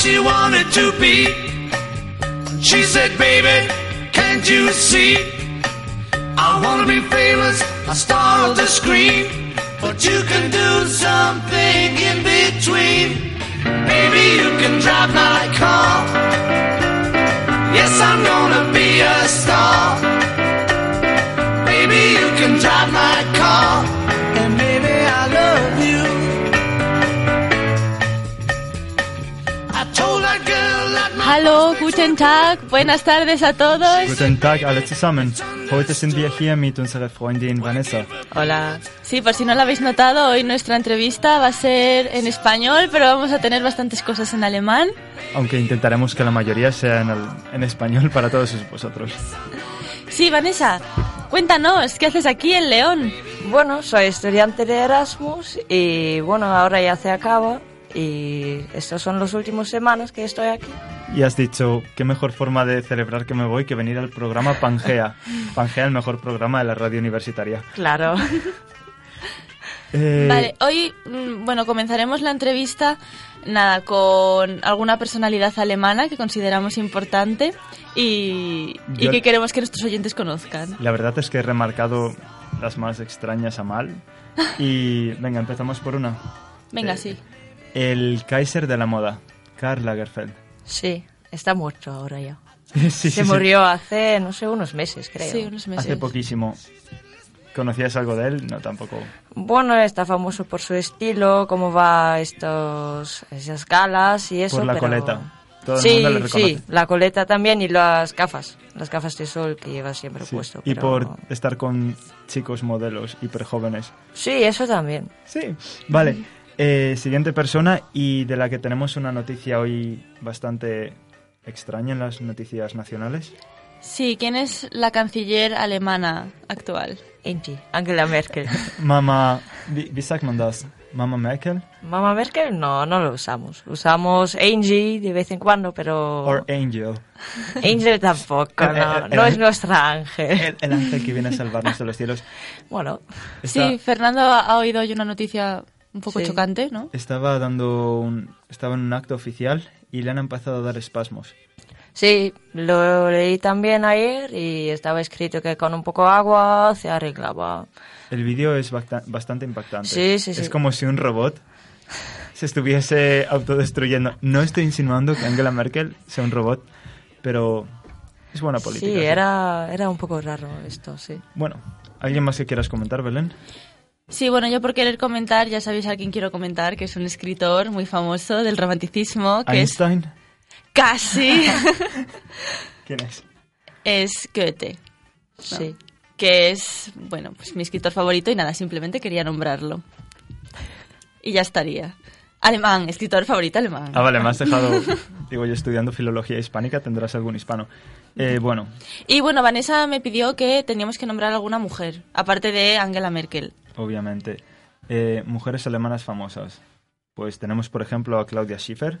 she wanted to be. She said, baby, can't you see? I wanna be famous, a star of the screen. But you can do something in between. Maybe you can drive my car. Yes, I'm gonna be a star. Hallo, guten Tag, buenas tardes a todos. Guten Tag alle zusammen. Heute sind wir hier mit unserer Freundin Vanessa. Hola. Sí, por si no lo habéis notado, hoy nuestra entrevista va a ser en español, pero vamos a tener bastantes cosas en alemán. Aunque intentaremos que la mayoría sea en, el- en español para todos vosotros. Sí, Vanessa, cuéntanos, ¿qué haces aquí en León? Bueno, soy estudiante de Erasmus y bueno, ahora ya se acaba y estas son las últimas semanas que estoy aquí. Y has dicho, qué mejor forma de celebrar que me voy que venir al programa Pangea. Pangea, el mejor programa de la radio universitaria. Claro. Eh, Vale, hoy, mm, bueno, comenzaremos la entrevista, nada, con alguna personalidad alemana que consideramos importante y, y que queremos que nuestros oyentes conozcan. La verdad es que he remarcado las más extrañas a mal. Y venga, empezamos por una. Venga, Eh, sí. El Kaiser de la moda, Karl Lagerfeld. Sí, está muerto ahora ya. Sí, Se sí. murió hace, no sé, unos meses, creo. Sí, unos meses. Hace poquísimo. ¿Conocías algo de él? No, tampoco. Bueno, está famoso por su estilo, cómo va estos, esas galas y eso. Por la pero- coleta. Todo el sí, mundo le reconoce. sí, la coleta también y las gafas, las gafas de sol que lleva siempre Sí, puesto. Y pero- por estar con chicos modelos hiper jóvenes. Sí, eso también. Sí. Vale. Eh, siguiente persona y de la que tenemos una noticia hoy bastante extraña en las noticias nacionales. Sí, ¿quién es la canciller alemana actual? Angie, Angela Merkel. Mama, wie, wie sagt man das? Mama Merkel Mamá Merkel no, no lo usamos. Usamos Angie de vez en cuando, pero or Angel? Angel tampoco, El- no, el- no es nuestra ángel. El, el ángel que viene a salvarnos de los cielos. Bueno, Está- Sí, Fernando ha ha oído hoy una noticia un poco Sí. chocante, ¿no? Estaba dando un, estaba en un acto oficial y le han empezado a dar espasmos. sí, lo leí también ayer y estaba escrito que con un poco de agua se arreglaba. El vídeo es bastante impactante. Sí, sí, sí. Es como si un robot se estuviese autodestruyendo. No estoy insinuando que Angela Merkel sea un robot, pero es buena política. Sí, era, era un poco raro esto, sí. Bueno, ¿alguien más que quieras comentar, Belén? Sí, bueno, yo por querer comentar, ya sabéis a quién quiero comentar, que es un escritor muy famoso del romanticismo, que es ¿Einstein? casi, ¿Quién es? es Goethe, Sí. que es, bueno, pues mi escritor favorito y nada, simplemente quería nombrarlo. Y ya estaría. Alemán, escritor favorito alemán. Ah, vale, me has dejado... Digo, yo estudiando filología hispánica, tendrás algún hispano. Eh, bueno, Y bueno, Vanessa me pidió que teníamos que nombrar alguna mujer, aparte de Angela Merkel. Obviamente. Eh, mujeres alemanas famosas. Pues tenemos, por ejemplo, a Claudia Schiffer,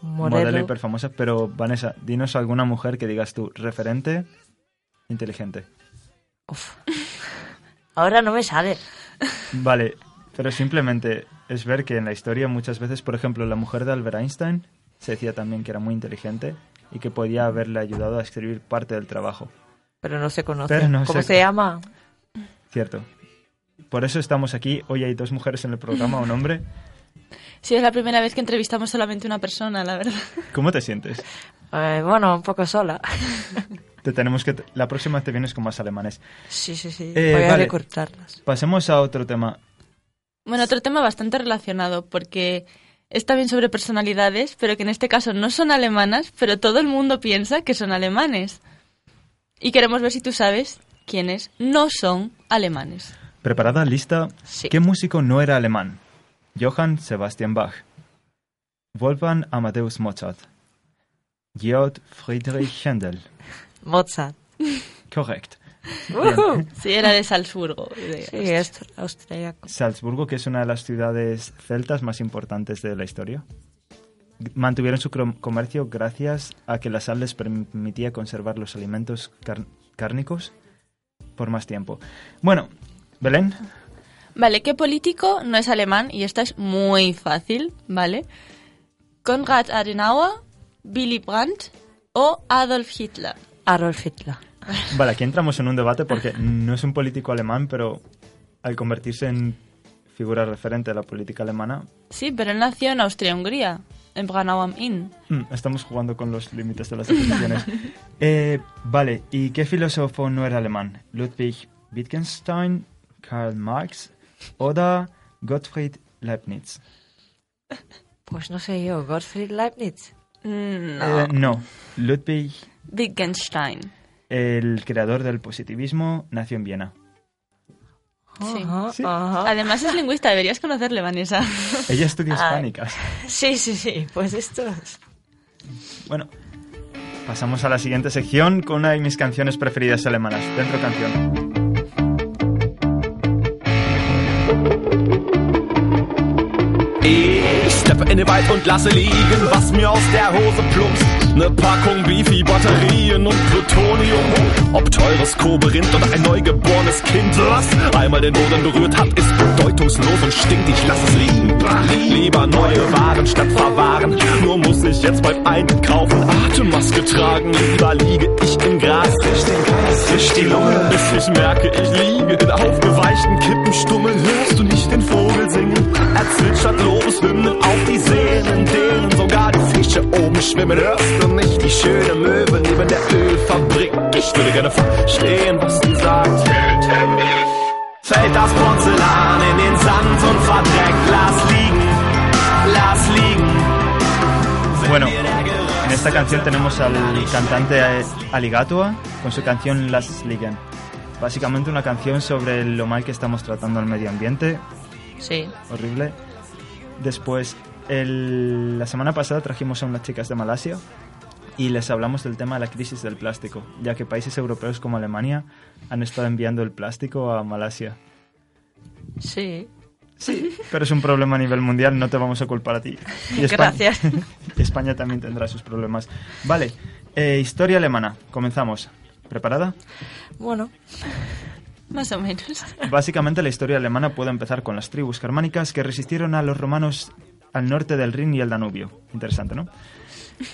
modelo Modelo. hiper famosa. Pero, Vanessa, dinos alguna mujer que digas tú, referente, inteligente. Uf. Ahora no me sale. Vale, pero simplemente es ver que en la historia muchas veces, por ejemplo, la mujer de Albert Einstein se decía también que era muy inteligente y que podía haberle ayudado a escribir parte del trabajo. Pero no se conoce. No ¿Cómo se- se llama? Cierto. Por eso estamos aquí. Hoy hay dos mujeres en el programa, un hombre. Sí, es la primera vez que entrevistamos solamente una persona, la verdad. ¿Cómo te sientes? Eh, bueno, un poco sola. Te tenemos que la próxima te vienes con más alemanes. Sí, sí, sí. Eh, Voy a vale. recortarlas. Pasemos a otro tema. Bueno, otro tema bastante relacionado, porque es también sobre personalidades, pero que en este caso no son alemanas, pero todo el mundo piensa que son alemanes. Y queremos ver si tú sabes quiénes no son alemanes. ¿Preparada lista? Sí. ¿Qué músico no era alemán? Johann Sebastian Bach. Wolfgang Amadeus Mozart. Georg Friedrich Händel. Mozart. Correcto. Sí, era de Salzburgo. de- Sí, es austriaco. Salzburgo, que es una de las ciudades celtas más importantes de la historia. Mantuvieron su comercio gracias a que la sal les permitía conservar los alimentos car- cárnicos por más tiempo. Bueno, Belén, Vale, ¿qué político no es alemán? Y esta es muy fácil, ¿vale? Konrad Adenauer, Willy Brandt o Adolf Hitler. Adolf Hitler. Vale, aquí entramos en un debate porque no es un político alemán, pero al convertirse en figura referente de la política alemana, Sí, pero él nació en Austria-Hungría, en Braunau am Inn. mm, estamos jugando con los límites de las definiciones. Eh, vale, ¿y qué filósofo no era alemán? ¿Ludwig Wittgenstein, Karl Marx o Gottfried Leibniz? Pues no sé yo, Gottfried Leibniz. Mm, No, Eh, no, Ludwig, Wittgenstein. el creador del positivismo, nació en Viena. Sí. Sí. Además es lingüista, deberías conocerle, Vanessa. Ella estudia Ah. hispánicas. Sí, sí, sí, pues esto es... Bueno, pasamos a la siguiente sección con una de mis canciones preferidas alemanas. Dentro canción. In den Wald und lasse liegen, was mir aus der Hose plumpst. Ne Packung Beefy, Batterien und Plutonium. Ob teures Koberin oder ein neugeborenes Kind, was einmal den Boden berührt hat, ist bedeutungslos und stinkt. Ich lass es liegen. Lieber neue Waren statt verwahren. Nur muss ich jetzt beim Einkaufen Atemmaske tragen. Lieber liege ich im Gras, riech den Gras, riech die Lunge. Bis ich merke, ich liege in aufgeweichten Kippenstummel. Hörst du nicht den Vogel singen? Er zwitschert Lobeshymnen auf die Seen, in denen sogar die Fische oben schwimmen. Hörst du nicht die schöne Möwe neben der Ölfabrik? Ich würde gerne verstehen, was die sagt. Töte mich. Fällt das Porzellan in den Sand und verdreckt. Lass liegen, lass liegen. Bueno, en esta canción tenemos al cantante Aligatua con su canción Las Ligen. Básicamente una canción sobre lo mal que estamos tratando al medio ambiente, Sí. horrible. Después, el- la semana pasada trajimos a unas chicas de Malasia y les hablamos del tema de la crisis del plástico, ya que países europeos como Alemania han estado enviando el plástico a Malasia. Sí. Sí, pero es un problema a nivel mundial, no te vamos a culpar a ti. Y Espa- Gracias. España también tendrá sus problemas. Vale, eh, historia alemana, comenzamos. ¿Preparada? Bueno, Más o menos. Básicamente la historia alemana puede empezar con las tribus germánicas que resistieron a los romanos al norte del Rin y el Danubio. Interesante, ¿no?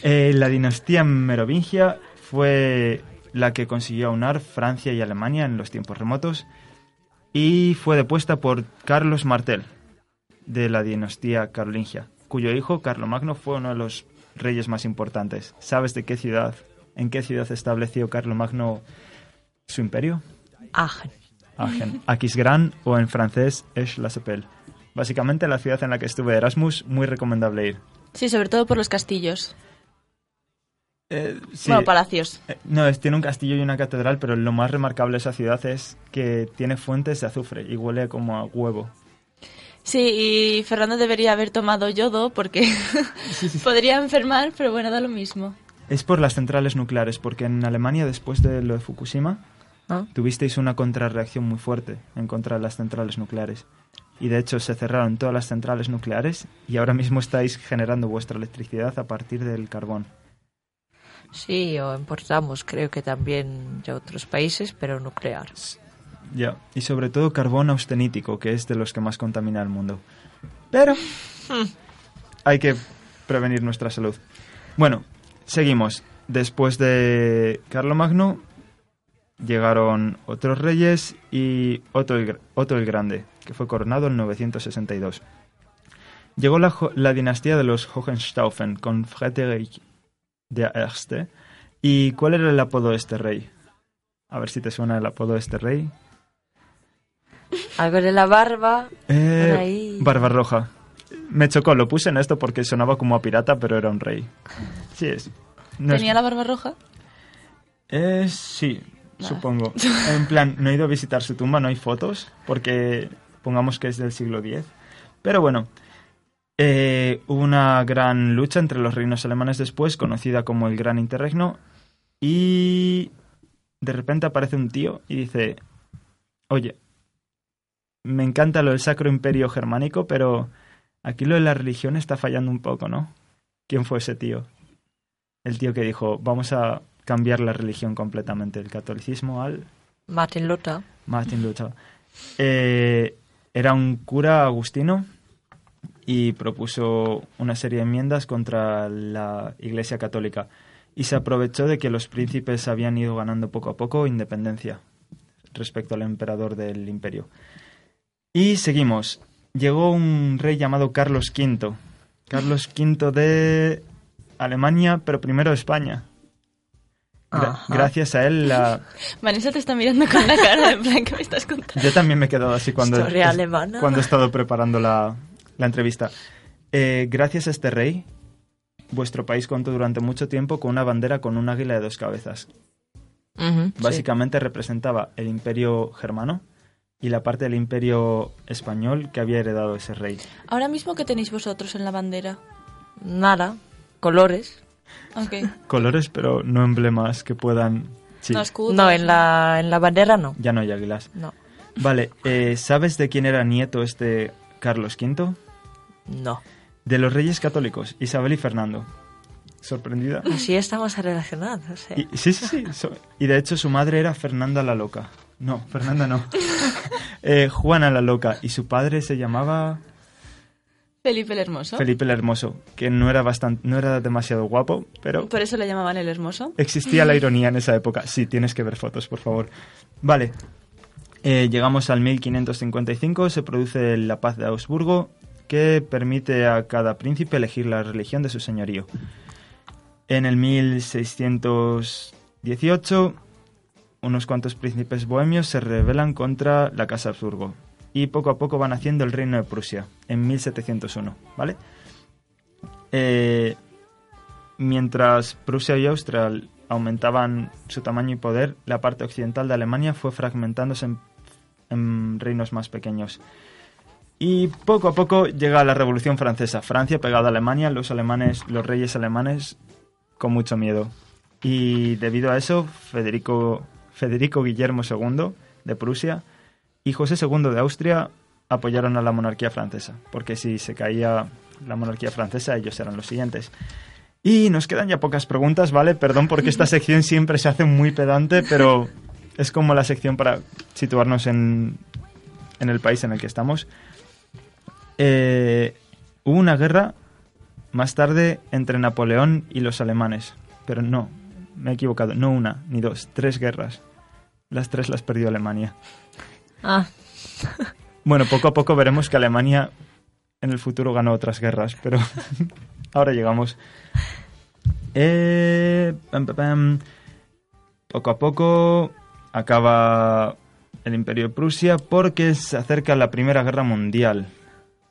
Eh, la dinastía merovingia fue la que consiguió aunar Francia y Alemania en los tiempos remotos y fue depuesta por Carlos Martel de la dinastía carolingia, cuyo hijo Carlomagno fue uno de los reyes más importantes. ¿Sabes de qué ciudad, en qué ciudad estableció Carlomagno su imperio? Aachen. Aachen, Aquisgrán o en francés Aix-la-Chapelle. Básicamente la ciudad en la que estuve de Erasmus, muy recomendable ir. Sí, sobre todo por los castillos. Eh, sí, Bueno, palacios. eh, no, es, tiene un castillo y una catedral, pero lo más remarcable de esa ciudad es que tiene fuentes de azufre y huele como a huevo. Sí, y Fernando debería haber tomado yodo porque podría enfermar, pero bueno, da lo mismo. Es por las centrales nucleares, porque en Alemania, después de lo de Fukushima, ¿Ah? tuvisteis una contrarreacción muy fuerte en contra de las centrales nucleares. Y de hecho se cerraron todas las centrales nucleares y ahora mismo estáis generando vuestra electricidad a partir del carbón. Sí, o importamos, creo que también de otros países, pero nuclear. Ya, y sobre todo carbón austenítico, que es de los que más contamina el mundo. Pero hay que prevenir nuestra salud. Bueno, seguimos. Después de Carlomagno llegaron otros reyes y Otto el, Otto el Grande, que fue coronado en 962. Llegó la, la dinastía de los Hohenstaufen con Friedrich der Erste. ¿Y cuál era el apodo de este rey? A ver si te suena el apodo de este rey. Algo de la barba. Eh, Por ahí. Barbarroja. Me chocó, lo puse en esto porque sonaba como a pirata, pero era un rey. Sí es. No es- ¿Tenía la barba roja? Eh, sí, supongo. En plan, no he ido a visitar su tumba, no hay fotos, porque pongamos que es del siglo X. Pero bueno, eh, hubo una gran lucha entre los reinos alemanes después, conocida como el Gran Interregno, y de repente aparece un tío y dice, oye, me encanta lo del Sacro Imperio Germánico, pero aquí lo de la religión está fallando un poco, ¿no? ¿Quién fue ese tío? El tío que dijo, vamos a cambiar la religión completamente, el catolicismo al Martin Luther. Martin Luther. Eh, era un cura agustino y propuso una serie de enmiendas contra la Iglesia Católica y se aprovechó de que los príncipes habían ido ganando poco a poco independencia respecto al emperador del imperio. Y seguimos. Llegó un rey llamado Carlos V. Carlos V de Alemania, pero primero España. Gra- gracias a él, la... Vanessa te está mirando con la cara de en plan que me estás contando. yo también me he quedado así cuando, alemana. cuando he estado preparando la, la entrevista. Eh, gracias a este rey, vuestro país contó durante mucho tiempo con una bandera con un águila de dos cabezas. Ujú, sí. Básicamente representaba el imperio germano y la parte del imperio español que había heredado ese rey. Ahora mismo, ¿qué tenéis vosotros en la bandera? Nada, colores. Colores, pero no emblemas que puedan... Sí, No, escudos. No, en la, en la bandera no. ya no hay águilas. No. Vale, eh, ¿sabes de quién era nieto este Carlos V? No. De los reyes católicos, Isabel y Fernando. ¿Sorprendida? Así estamos relacionados. ¿eh? Y, sí, sí, sí. so- y de hecho su madre era Fernanda la Loca. No, Fernanda no. Eh, Juana la Loca. Y su padre se llamaba Felipe el Hermoso. Felipe el Hermoso, que no era, bastante, no era demasiado guapo, pero Por eso le llamaban el Hermoso. existía la ironía en esa época. Sí, tienes que ver fotos, por favor. Vale. Eh, llegamos al 1555, se produce la paz de Augsburgo, que permite a cada príncipe elegir la religión de su señorío. En el 1618, unos cuantos príncipes bohemios se rebelan contra la Casa Habsburgo y poco a poco van haciendo el reino de Prusia en 1701, ¿vale? Eh, mientras Prusia y Austria aumentaban su tamaño y poder, la parte occidental de Alemania fue fragmentándose en, en reinos más pequeños. Y poco a poco llega la Revolución Francesa. Francia pegada a Alemania, los alemanes, los reyes alemanes con mucho miedo. Y debido a eso, Federico, Federico Guillermo II de Prusia y José II de Austria apoyaron a la monarquía francesa, porque si se caía la monarquía francesa, ellos eran los siguientes. Y nos quedan ya pocas preguntas, ¿vale? Perdón porque esta sección siempre se hace muy pedante, pero es como la sección para situarnos en, en el país en el que estamos. Eh, hubo una guerra más tarde entre Napoleón y los alemanes, pero no, me he equivocado, no una ni dos, tres guerras. Las tres las perdió Alemania. Ah, Bueno, poco a poco veremos que Alemania en el futuro ganó otras guerras, pero ahora llegamos. Eh, pam, pam, pam. Poco a poco acaba el Imperio de Prusia porque se acerca la Primera Guerra Mundial,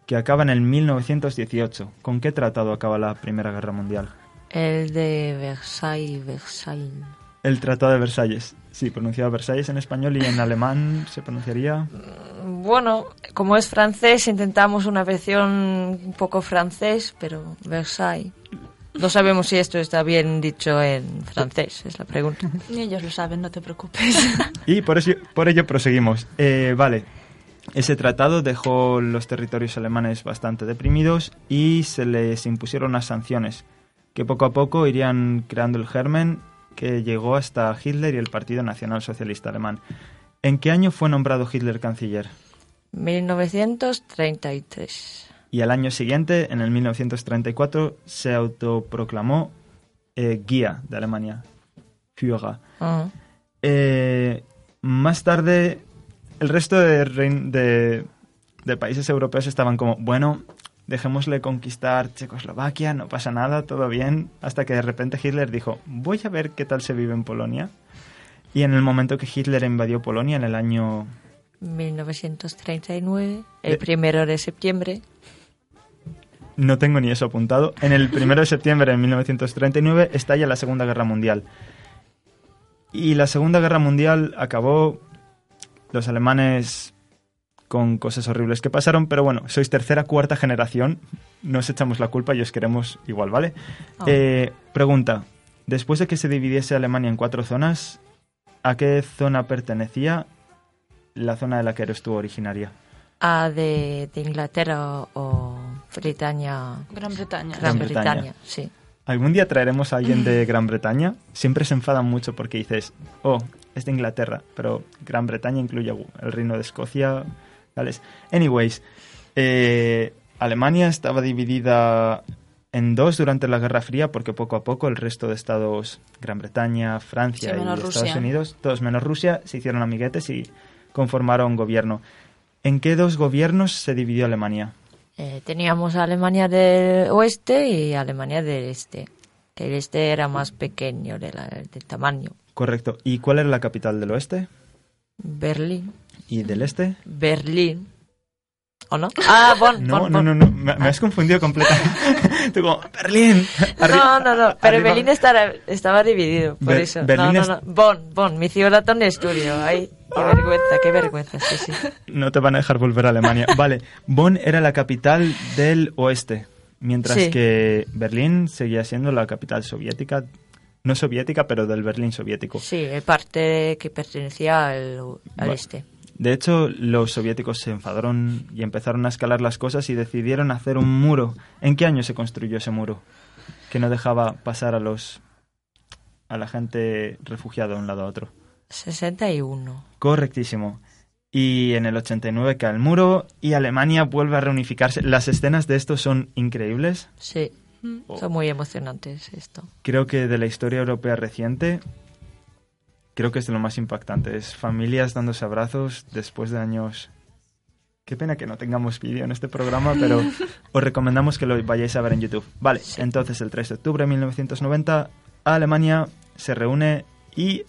que acaba en el 1918. ¿Con qué tratado acaba la Primera Guerra Mundial? el de Versailles, Versailles. El Tratado de Versalles. Sí, pronunciado Versalles en español y en alemán se pronunciaría... Bueno, como es francés, intentamos una versión un poco francés, pero Versailles. No sabemos si esto está bien dicho en francés, es la pregunta. Ni ellos lo saben, no te preocupes. Y por, eso, por ello proseguimos. Eh, vale, ese tratado dejó los territorios alemanes bastante deprimidos y se les impusieron unas sanciones que poco a poco irían creando el germen que llegó hasta Hitler y el Partido Nacional Socialista Alemán. ¿En qué año fue nombrado Hitler canciller? 1933. Y al año siguiente, en el 1934, se autoproclamó eh, guía de Alemania, Führer. Ah, Eh, más tarde, el resto de, de- de países europeos estaban como, bueno, dejémosle conquistar Checoslovaquia, no pasa nada, todo bien, hasta que de repente Hitler dijo, voy a ver qué tal se vive en Polonia. Y en el momento que Hitler invadió Polonia, en el año... 1939, el Eh. primero de septiembre. No tengo ni eso apuntado. En el 1 de septiembre de 1939 estalla la Segunda Guerra Mundial. Y la Segunda Guerra Mundial acabó los alemanes con cosas horribles que pasaron, pero bueno, sois tercera, cuarta generación, no os echamos la culpa y os queremos igual, ¿vale? Ah. Eh, pregunta, después de que se dividiese Alemania en cuatro zonas, ¿a qué zona pertenecía la zona de la que eres tú originaria? A de, de Inglaterra o Britania, Gran Bretaña. Gran Bretaña. Bretaña, sí. Algún día traeremos a alguien de Gran Bretaña. Siempre se enfadan mucho porque dices, oh, es de Inglaterra, pero Gran Bretaña incluye el reino de Escocia, Gales. Anyways, eh, Alemania estaba dividida en dos durante la Guerra Fría porque poco a poco el resto de estados, Gran Bretaña, Francia Sí, y Estados Rusia. Unidos, todos menos Rusia, se hicieron amiguetes y conformaron gobierno. ¿En qué dos gobiernos se dividió Alemania? Eh, teníamos Alemania del oeste y Alemania del este. Que el este era más pequeño de, la- de tamaño. Correcto. ¿Y cuál era la capital del oeste? Berlín. ¿Y del este? Berlín. ¿O no? Ah, Bonn. No, Bonn, no, Bonn. no, no, me, me has confundido completamente. Tú como, Berlín. No, no, no, pero arriba- Berlín estaba, estaba dividido, por Ber- eso. Berlín no, no, no. Bonn, Bonn, mi ciudad donde estudio. Ay, qué vergüenza, qué vergüenza, sí, sí. No te van a dejar volver a Alemania. Vale, Bonn era la capital del oeste, mientras Sí. que Berlín seguía siendo la capital soviética, no soviética, pero del Berlín soviético. Sí, el parte que pertenecía al, este. De hecho, los soviéticos se enfadaron y empezaron a escalar las cosas y decidieron hacer un muro. ¿En qué año se construyó ese muro? Que no dejaba pasar a los a la gente refugiada de un lado a otro. 61. Correctísimo. Y en el 89 cae el muro y Alemania vuelve a reunificarse. Las escenas de esto son increíbles. Sí, Oh. son muy emocionantes esto. Creo que de la historia europea reciente, creo que es de lo más impactante. Es familias dándose abrazos después de años. Qué pena que no tengamos vídeo en este programa, pero os recomendamos que lo vayáis a ver en YouTube. Vale, entonces el 3 de octubre de 1990, Alemania se reúne y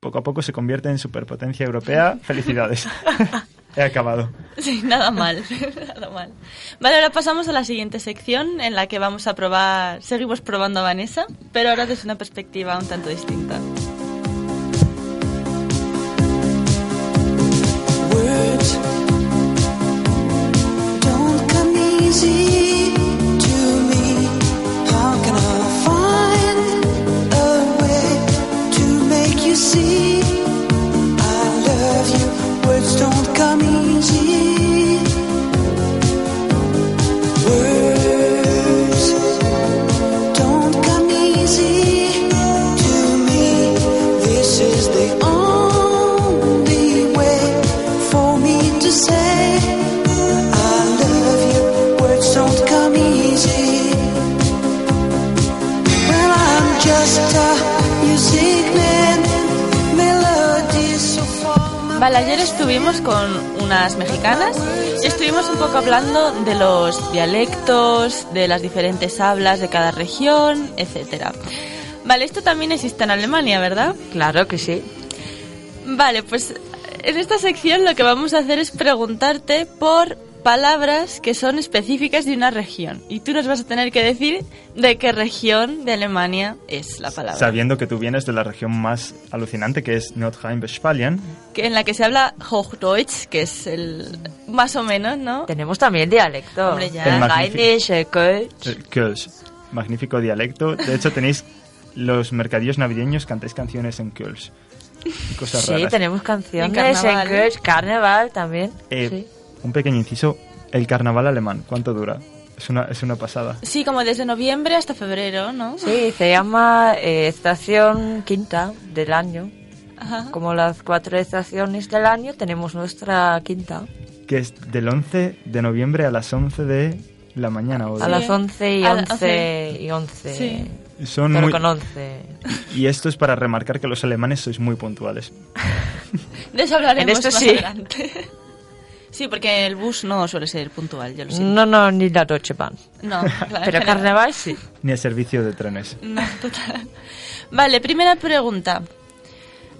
poco a poco se convierte en superpotencia europea. Felicidades. He acabado. Sí, nada mal, nada mal. Vale, ahora pasamos a la siguiente sección en la que vamos a probar, seguimos probando a Vanessa, pero ahora desde una perspectiva un tanto distinta. Dialectos, de las diferentes hablas de cada región, etcétera. Vale, esto también existe en Alemania, ¿verdad? Claro que sí. Vale, pues en esta sección lo que vamos a hacer es preguntarte por palabras que son específicas de una región. Y tú nos vas a tener que decir de qué región de Alemania es la palabra. Sabiendo que tú vienes de la región más alucinante que es Nordrhein-Westfalen, Que en la que se habla Hochdeutsch, que es el más o menos, ¿no? Tenemos también dialecto. Hombre, ya. El Rheinisch, el Kölsch. el Kölsch. Magnífico dialecto. De hecho, tenéis los mercadillos navideños, cantáis canciones en Kölsch. Cosas Sí, raras. tenemos canciones En en carnaval. Kölsch, carnaval también. Eh, sí. Un pequeño inciso. El carnaval alemán, ¿cuánto dura? Es una, es una pasada. Sí, como desde noviembre hasta febrero, ¿no? Sí, se llama eh, estación quinta del año. Ajá. Como las cuatro estaciones del año, tenemos nuestra quinta. Que es del 11 de noviembre a las 11 de la mañana. O A de- las 11 y A la- 11 y 11. Sí. Son Pero muy- con 11. Y esto es para remarcar que los alemanes sois muy puntuales. De eso hablaremos En esto más sí. adelante. Sí, porque el bus no suele ser puntual, yo lo siento. No, no, ni la Deutsche Bahn. No, claro, Pero carnaval sí. Ni el servicio de trenes. No, total. Vale, primera pregunta.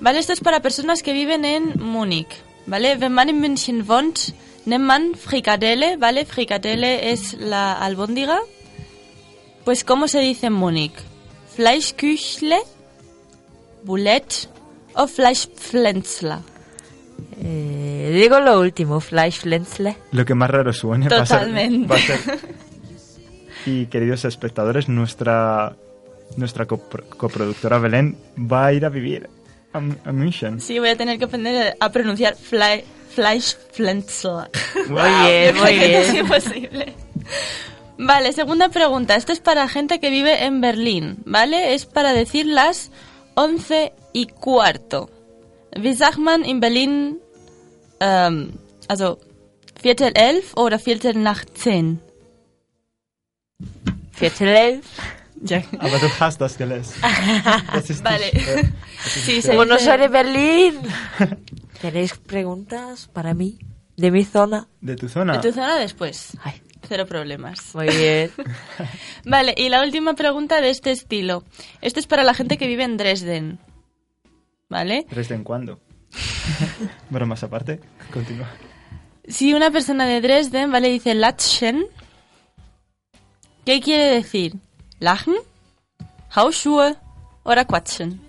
Vale, esto es para personas que viven en Múnich. Vale, wenn man in München wohnt, nennt man Frikadelle, ¿vale? Frikadelle es la albóndiga. Pues, ¿cómo se dice en Múnich? Fleischküchle, Boulette o Fleischpflänzler. Eh, digo lo último, Fleischpflänzle. Lo que más raro suene va a ser- Totalmente. va a ser- Y queridos espectadores, nuestra, nuestra copro- coproductora Belén va a ir a vivir a, a München. Sí, voy a tener que aprender a pronunciar Fle Fleischpflänzler. Muy bien, muy Es bien. imposible. Vale, segunda pregunta. Esto es para gente que vive en Berlín, ¿vale? Es para decir las 11 y cuarto. Wie sagt man in Berlin, ähm, also Viertel elf oder Viertel nach zehn? Viertel elf. Ya. Aber du hast das gelesen. Das ist Vale. nicht, äh, Sí, se Bueno, dice- soy de Berlín. ¿Tenéis preguntas para mí? ¿De mi zona? de tu zona. De tu zona después. Ay, Cero problemas. muy bien. Vale, y la última pregunta de este estilo. Esto es para la gente que vive en Dresden. ¿Vale? ¿Dresden cuándo? Bromas aparte, continúa. Si una persona de Dresden, ¿vale? Dice Latschen, ¿qué quiere decir? ¿Lachen? ¿Hausschuhe? ¿Oder quatschen?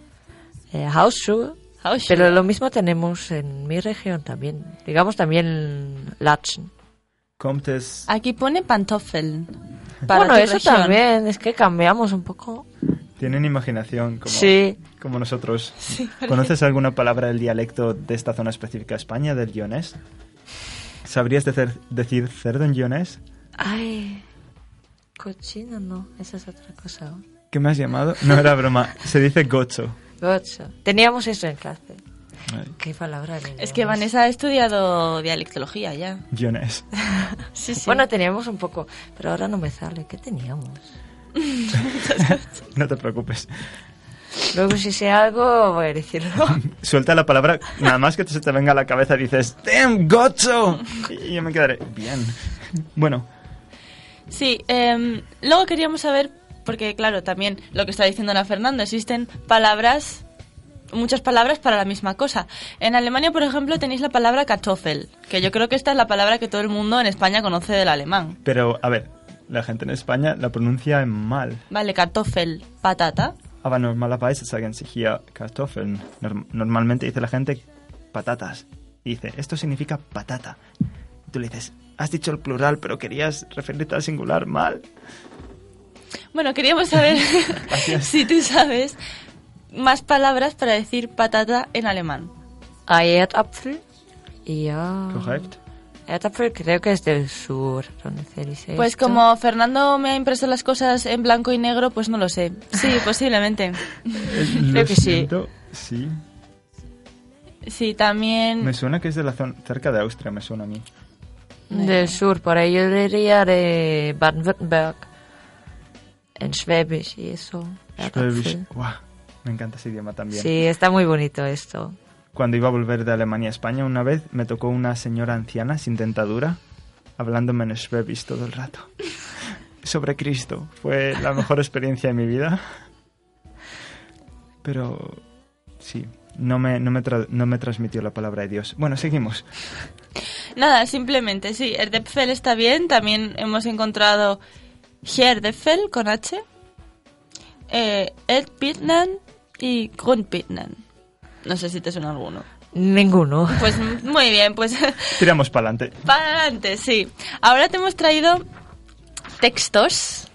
Eh, Hausschuhe. Hausschuhe. Pero lo mismo tenemos en mi región también. Digamos también Latschen. Kommt es... Aquí pone Pantoffeln. Para bueno, eso región. también. Es que cambiamos un poco. Tienen imaginación como, Sí. como nosotros. Sí, ¿Conoces alguna palabra del dialecto de esta zona específica de España, del guionés? ¿Sabrías decir, decir cerdo en guionés? Ay, cochino no. Esa es otra cosa. ¿Qué me has llamado? No era broma. Se dice gocho. Gocho. Teníamos eso en clase. Ay, ¿Qué palabra? Es que Vanessa ha estudiado dialectología ya. Guionés. Sí, sí. Bueno, teníamos un poco, pero ahora no me sale. ¿Qué teníamos? No te preocupes. Luego si sé algo voy a decirlo. Suelta la palabra, nada más que se te venga a la cabeza dices ¡Damn, gocho! Y yo me quedaré bien. Bueno, Sí, em, luego queríamos saber, porque claro, también lo que está diciendo Ana Fernando, existen palabras, muchas palabras para la misma cosa. En Alemania, por ejemplo, tenéis la palabra Kartoffel, que yo creo que esta es la palabra que todo el mundo en España conoce del alemán. pero a ver, la gente en España la pronuncia mal. Vale, Kartoffel, patata. Aber normalerweise sagen sie hier Kartoffeln. Norm- normalmente dice la gente patatas. Y dice, esto significa patata. Y tú le dices, has dicho el plural, pero querías referirte al singular mal. Bueno, queríamos saber si tú sabes más palabras para decir patata en alemán. Hay Erdapfel. Ja. Correct. Creo que es del sur, donde se dice Pues esto. como Fernando me ha impreso las cosas en blanco y negro, pues no lo sé. Sí, posiblemente. Creo que sí. siento, sí. Sí, también... Me suena que es de la zona cerca de Austria, me suena a mí. Del sur, por ahí yo diría de Baden-Württemberg. En Schwäbisch y eso. Schwäbisch. Guau, me encanta ese idioma también. Sí, está muy bonito esto. Cuando iba a volver de Alemania a España una vez, me tocó una señora anciana sin dentadura hablándome en Schwäbisch todo el rato. Sobre Cristo. Fue la mejor experiencia de mi vida. Pero sí, no me, no me, tra- no me transmitió la palabra de Dios. Bueno, seguimos. Nada, simplemente, sí, Erdäpfel está bien. También hemos encontrado Herdäpfel con H, eh, Erdbeeren y Grundbeeren. No sé si te suena alguno. Ninguno. Pues muy bien, pues Tiramos para adelante. para adelante, sí. Ahora te hemos traído textos,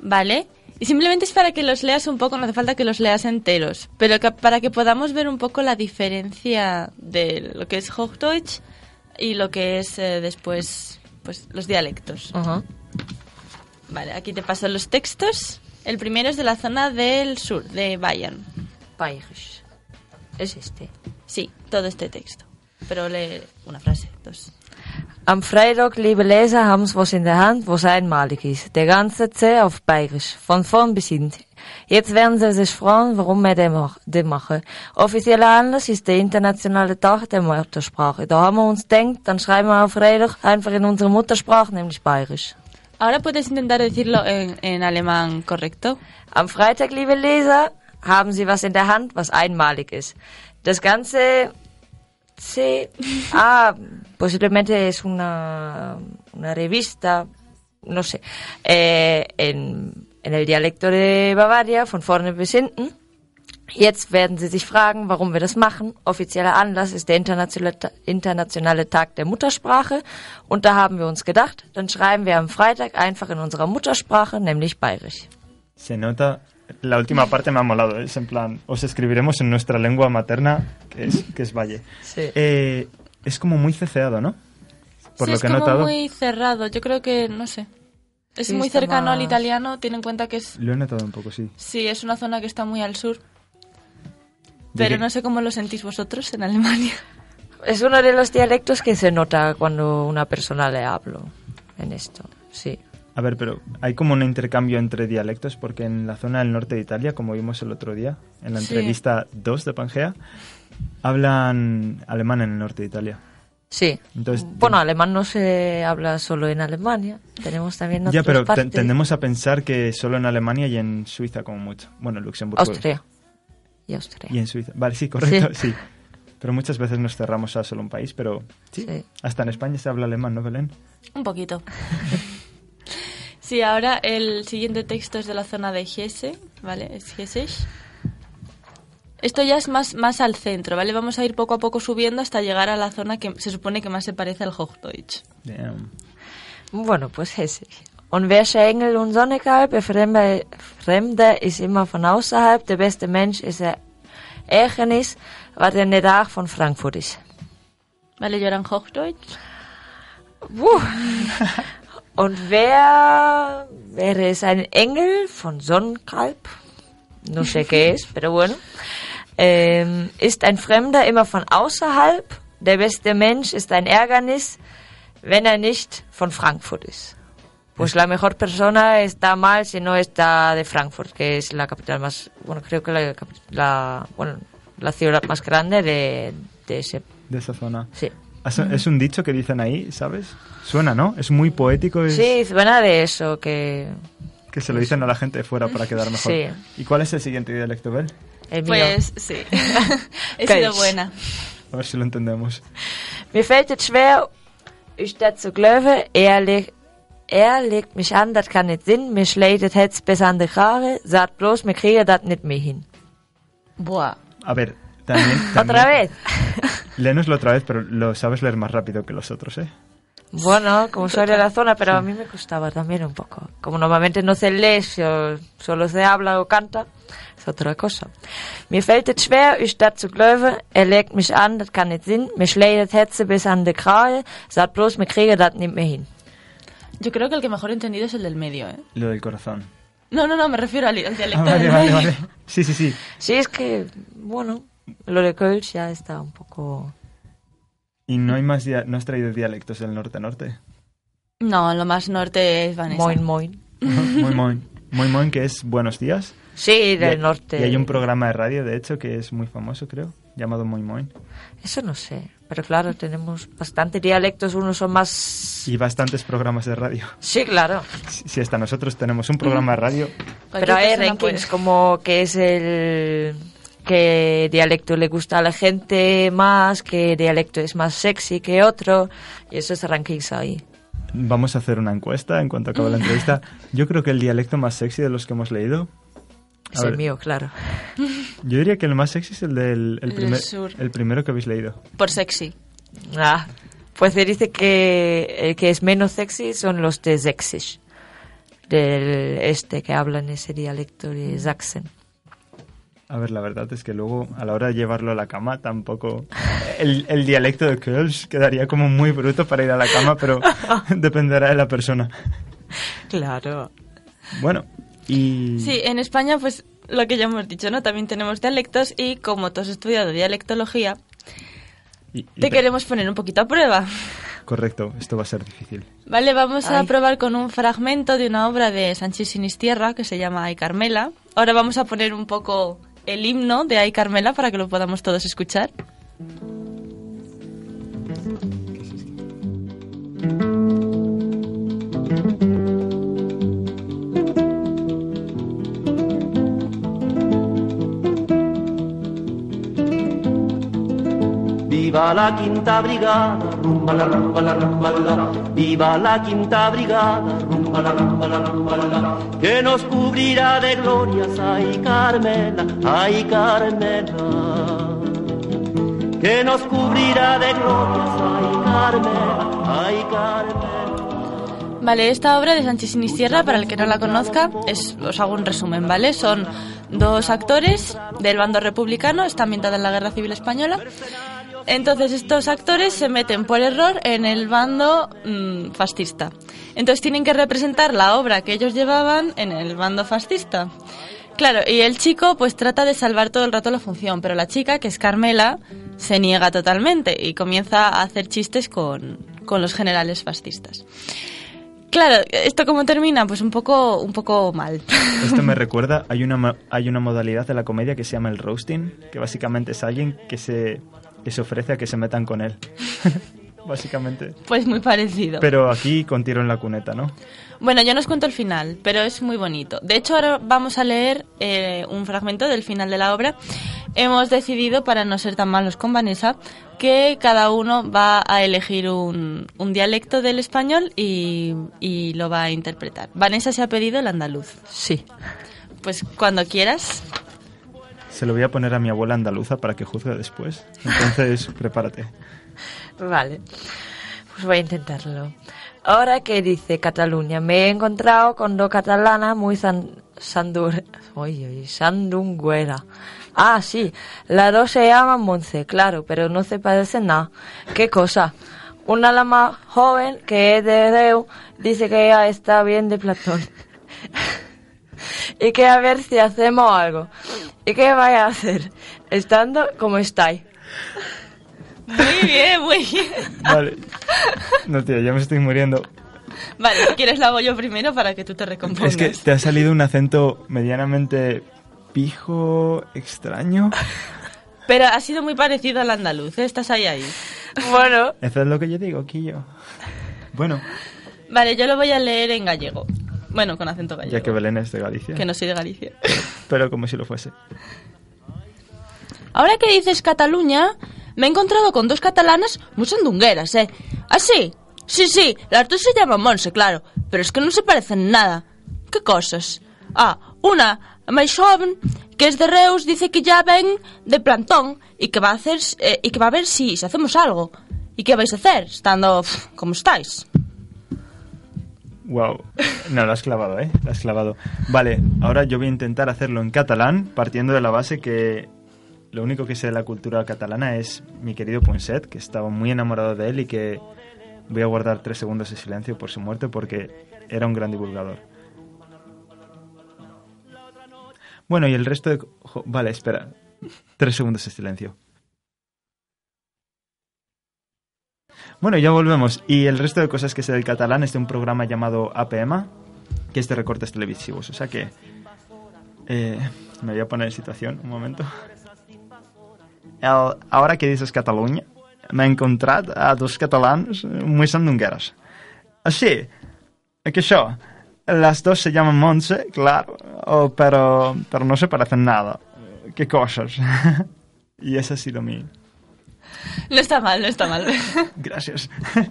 ¿vale? Y simplemente es para que los leas un poco, no hace falta que los leas enteros, pero que- para que podamos ver un poco la diferencia de lo que es Hochdeutsch y lo que es eh, después pues los dialectos. Vale, aquí te paso los textos. El primero es de la zona del sur, de Bayern. Bayerisch. Es este. Sí, todo este texto. Pero lee una frase, dos. Am Freitag, liebe Leser, haben's was in der Hand, was einmalig ist. Der ganze Zeh auf Bayerisch, von vorn bis hinten. Jetzt werden Sie sich fragen, warum wir den machen. Offizieller Anlass ist der internationale Tag der Muttersprache. Da haben wir uns gedacht, dann schreiben wir auf Freitag einfach in unsere Muttersprache, nämlich Bayerisch. Ahora puedes intentar decirlo en, en alemán correcto. Am Freitag, liebe Leser, haben Sie was in der Hand, was einmalig ist. Das Ganze, sí, ah, posiblemente es una, una revista, no sé, eh, en, en el dialecto de Bavaria, von vorne bis hinten. Jetzt werden Sie sich fragen, warum wir das machen. Offizieller Anlass ist der internationale Tag der Muttersprache. Und da haben wir uns gedacht, dann schreiben wir am Freitag einfach in unserer Muttersprache, nämlich Bayerisch. Se nota. La última parte me ha molado. Es en plan, os escribiremos en nuestra lengua materna, que es, que es Valle. Sí. Eh, es como muy ceceado, ¿no? Por Sí, lo es que he como notado. muy cerrado. Yo creo que, no sé. Es Sí, muy cercano al italiano. Ten en cuenta que es, Lo he notado un poco, sí. sí, es una zona que está muy al sur. Pero no sé cómo lo sentís vosotros en Alemania. Es uno de los dialectos que se nota cuando una persona le hablo en esto, sí. A ver, pero hay como un intercambio entre dialectos porque en la zona del norte de Italia, como vimos el otro día, en la Sí. entrevista 2 de Pangea, hablan alemán en el norte de Italia. Sí. Entonces, bueno, alemán no se habla solo en Alemania. Tenemos también Ya, otras pero te- partes. tendemos a pensar que solo en Alemania y en Suiza como mucho. Bueno, Luxemburgo. Austria. Y Austria. Y en Suiza. Vale, sí, correcto, sí. Pero muchas veces nos cerramos a solo un país, pero sí, Sí. hasta en España se habla alemán, ¿no, Belén? Un poquito. Sí, ahora el siguiente texto es de la zona de Hesse, ¿vale? Es Hessisch. Esto ya es más, más al centro, ¿vale? Vamos a ir poco a poco subiendo hasta llegar a la zona que se supone que más se parece al Hochdeutsch. Damn. Bueno, pues hessisch. Und wer Engel und Sonnekalb, der Fremde, Fremde ist immer von außerhalb, der beste Mensch ist er Ergernis, wat er net Dag von Frankfurt ist. ¿Vale? Yo era en Hochdeutsch. Puh. Und wer wäre es ein Engel von Sonnenkalb? No sé qué es, pero bueno. Ähm, ist ein Fremder immer von außerhalb? Der beste Mensch ist ein Ärgernis, wenn er nicht von Frankfurt ist. Pues la mejor persona está mal si no está de Frankfurt, que es la capital más, bueno, creo que la, la, bueno, la ciudad más grande de, de ese, De esa zona. sí. Es es un dicho que dicen ahí, ¿sabes? Suena, ¿no? Es muy poético. Es Sí, suena de eso, que Que se lo dicen a la gente de fuera para quedar mejor. Sí. ¿Y cuál es el siguiente dialecto, Bel? el mío. Pues sí. He ¿Qué sido es? buena. A ver si lo entendemos. Mir fällt es schwer, ich dat zu glauben, er, leg, er legt mich an, dat kann nicht Sinn, mir schlägt das Herz bis an die Haare, sagt bloß, mir kriege das nicht mehr hin. Buah. A ver, también... ¿Otra también- vez? Léenoslo otra vez, pero lo sabes leer más rápido que los otros, ¿eh? Bueno, como soy de la zona, pero a mí me costaba también un poco. Como normalmente no se lee, so- solo se habla o canta, es otra cosa. Mir fällt es schwer, ich dat zu glauben, er legt mich an, das kann nicht Sinn, mir schlägt das Herz bis an die Krahe, sagt bloß, mir kriege das nicht mehr hin. Yo creo que el que mejor he entendido es el del medio, ¿eh? Lo del corazón. No, no, no, me refiero al, al dialecto Ah, vale, del vale, medio. vale. Sí, sí, sí. Sí, es que, bueno, lo de Kölsch ya está un poco... ¿Y no hay más no has traído dialectos del norte-norte? No, lo más norte es Vanessa. Moin, moin. Muy moin. Muy moin, que es buenos días. Sí, del Y- norte. Y hay un programa de radio, de hecho, que es muy famoso, creo, llamado Muy Moin. Eso no sé. Pero claro, tenemos bastante dialectos. Unos son más... Y bastantes programas de radio. Sí, claro. Si si hasta nosotros tenemos un programa de radio, Pero hay rankings como que es el... qué dialecto le gusta a la gente más, qué dialecto es más sexy que otro. Y esos rankings ahí. vamos a hacer una encuesta en cuanto acabe la entrevista. Yo creo que el dialecto más sexy de los que hemos leído... Es el mío, claro. Yo diría que el más sexy es el del el El primer, sur. el primero que habéis leído. Por sexy. Ah, pues se dice que el que es menos sexy son los de Sächsisch. Del este que hablan ese dialecto de Sachsen. A ver, la verdad es que luego, a la hora de llevarlo a la cama, tampoco... El, el dialecto de Kölsch quedaría como muy bruto para ir a la cama, pero dependerá de la persona. Claro. Bueno, y... Sí, en España, pues lo que ya hemos dicho, ¿no? También tenemos dialectos y como tú has estudiado dialectología, y- y te te- queremos poner un poquito a prueba. Correcto, esto va a ser difícil. Vale, vamos a probar con un fragmento de una obra de Sánchez Sinistierra que se llama Ay Carmela. Ahora vamos a poner un poco el himno de Ay Carmela para que lo podamos todos escuchar. Viva la quinta brigada, rumba la rumba la rumba. Viva la quinta brigada, rumba la rumba la la. Que nos cubrirá de glorias, ay Carmela, ay Carmela. Que nos cubrirá de glorias, ay Carmela, ay Carmela. Vale, esta obra de Sánchez Sinistierra, para el que no la conozca, es, os hago un resumen, ¿vale? Son dos actores del bando republicano, está ambientada en la Guerra Civil Española. Entonces estos actores se meten por error en el bando mm, fascista. Entonces tienen que representar la obra que ellos llevaban en el bando fascista. Claro, y el chico pues trata de salvar todo el rato la función, pero la chica, que es Carmela, se niega totalmente y comienza a hacer chistes con, con los generales fascistas. Claro, esto como termina, pues un poco, un poco mal. Esto me recuerda, hay una, hay una modalidad de la comedia que se llama el roasting, que básicamente es alguien que se, que se ofrece a que se metan con él. básicamente. Pues muy parecido. Pero aquí con tiro en la cuneta, ¿no? Bueno, yo no os cuento el final, pero es muy bonito. De hecho, ahora vamos a leer eh, un fragmento del final de la obra. Hemos decidido, para no ser tan malos con Vanessa, que cada uno va a elegir un, un dialecto del español y, y lo va a interpretar. Vanessa se ha pedido el andaluz. Sí. Pues cuando quieras. Se lo voy a poner a mi abuela andaluza para que juzgue después. Entonces, prepárate. Vale. Pues voy a intentarlo. Ahora que dice Cataluña, me he encontrado con dos catalanas muy san, sandur, oye, oye, sandunguera. Ah, sí, las dos se llaman Monse, claro, pero no se parecen nada. ¿Qué cosa? Una la más joven, que es de Deu, dice que ella está bien de Platón. Y que a ver si hacemos algo. ¿Y qué vaya a hacer? Estando como estáis. Muy bien, muy bien. Vale. No, tío, ya me estoy muriendo. Vale, si quieres lo hago yo primero para que tú te recompongas. Es que te ha salido un acento medianamente pijo, extraño. Pero ha sido muy parecido al andaluz, ¿eh? Estás ahí, ahí. Bueno, Eso es lo que yo digo, Quillo. Bueno, Vale, yo lo voy a leer en gallego. Bueno, con acento gallego. ya que Belén es de Galicia. Que no soy de Galicia. Pero como si lo fuese. Ahora que dices Cataluña, me he encontrado con dos catalanas muy sandungueras, ¿eh? ¿Ah, sí? Sí, sí, las dos se llaman Monse, claro, pero es que no se parecen nada. ¿Qué cosas? Ah, una, más joven, que es de Reus, dice que ya ven de plantón y que va a hacer eh, y que va a ver si, si hacemos algo. ¿Y qué vais a hacer, estando pf, como estáis? Wow. No, lo has clavado, ¿eh? Lo has clavado. Vale, ahora yo voy a intentar hacerlo en catalán, partiendo de la base que lo único que sé de la cultura catalana es mi querido Ponset, que estaba muy enamorado de él y que voy a guardar tres segundos de silencio por su muerte porque era un gran divulgador. Bueno, y el resto de... Vale, espera. Tres segundos de silencio. Bueno, ya volvemos. Y el resto de cosas que sé del catalán es de un programa llamado APM, que es de recortes televisivos. O sea que... eh, me voy a poner en situación un momento. El- ahora que dices Cataluña, me he encontrado a dos catalans muy sandungueras. Así, que això, las dos se llaman Monse, claro, pero, pero no se parecen nada. ¿Qué cosas? y ese ha sido mi... No está mal, no está mal. Gracias.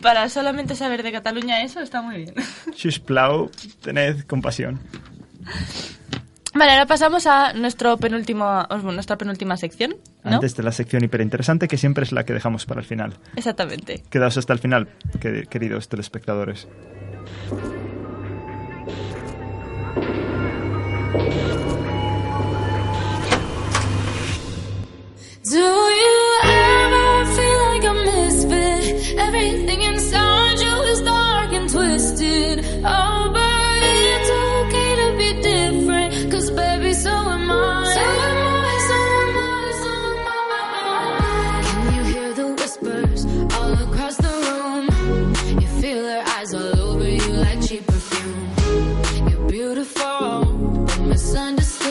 Para solamente saber de Cataluña eso está muy bien. Sisplau, tened compasión. Vale, ahora pasamos a nuestro penúltimo, nuestra penúltima sección, ¿no? Antes de la sección hiperinteresante, que siempre es la que dejamos para el final. Exactamente. Quedaos hasta el final, que- queridos telespectadores. Do you Everything inside you is dark and twisted. Oh, but it's okay to be different. Cause baby, so am I. So am I, so am I, so am I. Can you hear the whispers all across the room? You feel eyes all over you like cheap perfume. You're beautiful, but misunderstood.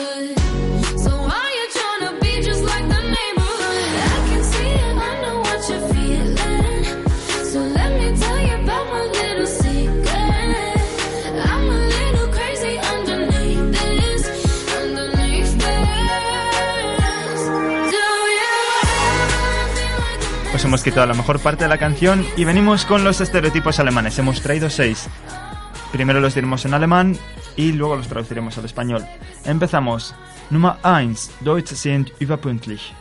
Hemos quitado la mejor parte de la canción y venimos con los estereotipos alemanes. Hemos traído seis. Primero los diremos en alemán y luego los traduciremos al español. Empezamos. Nummer 1. Deutsche sind überpünktlich.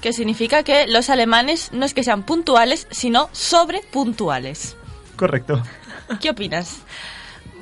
Que significa que los alemanes no es que sean puntuales, sino sobrepuntuales. Correcto. ¿Qué opinas?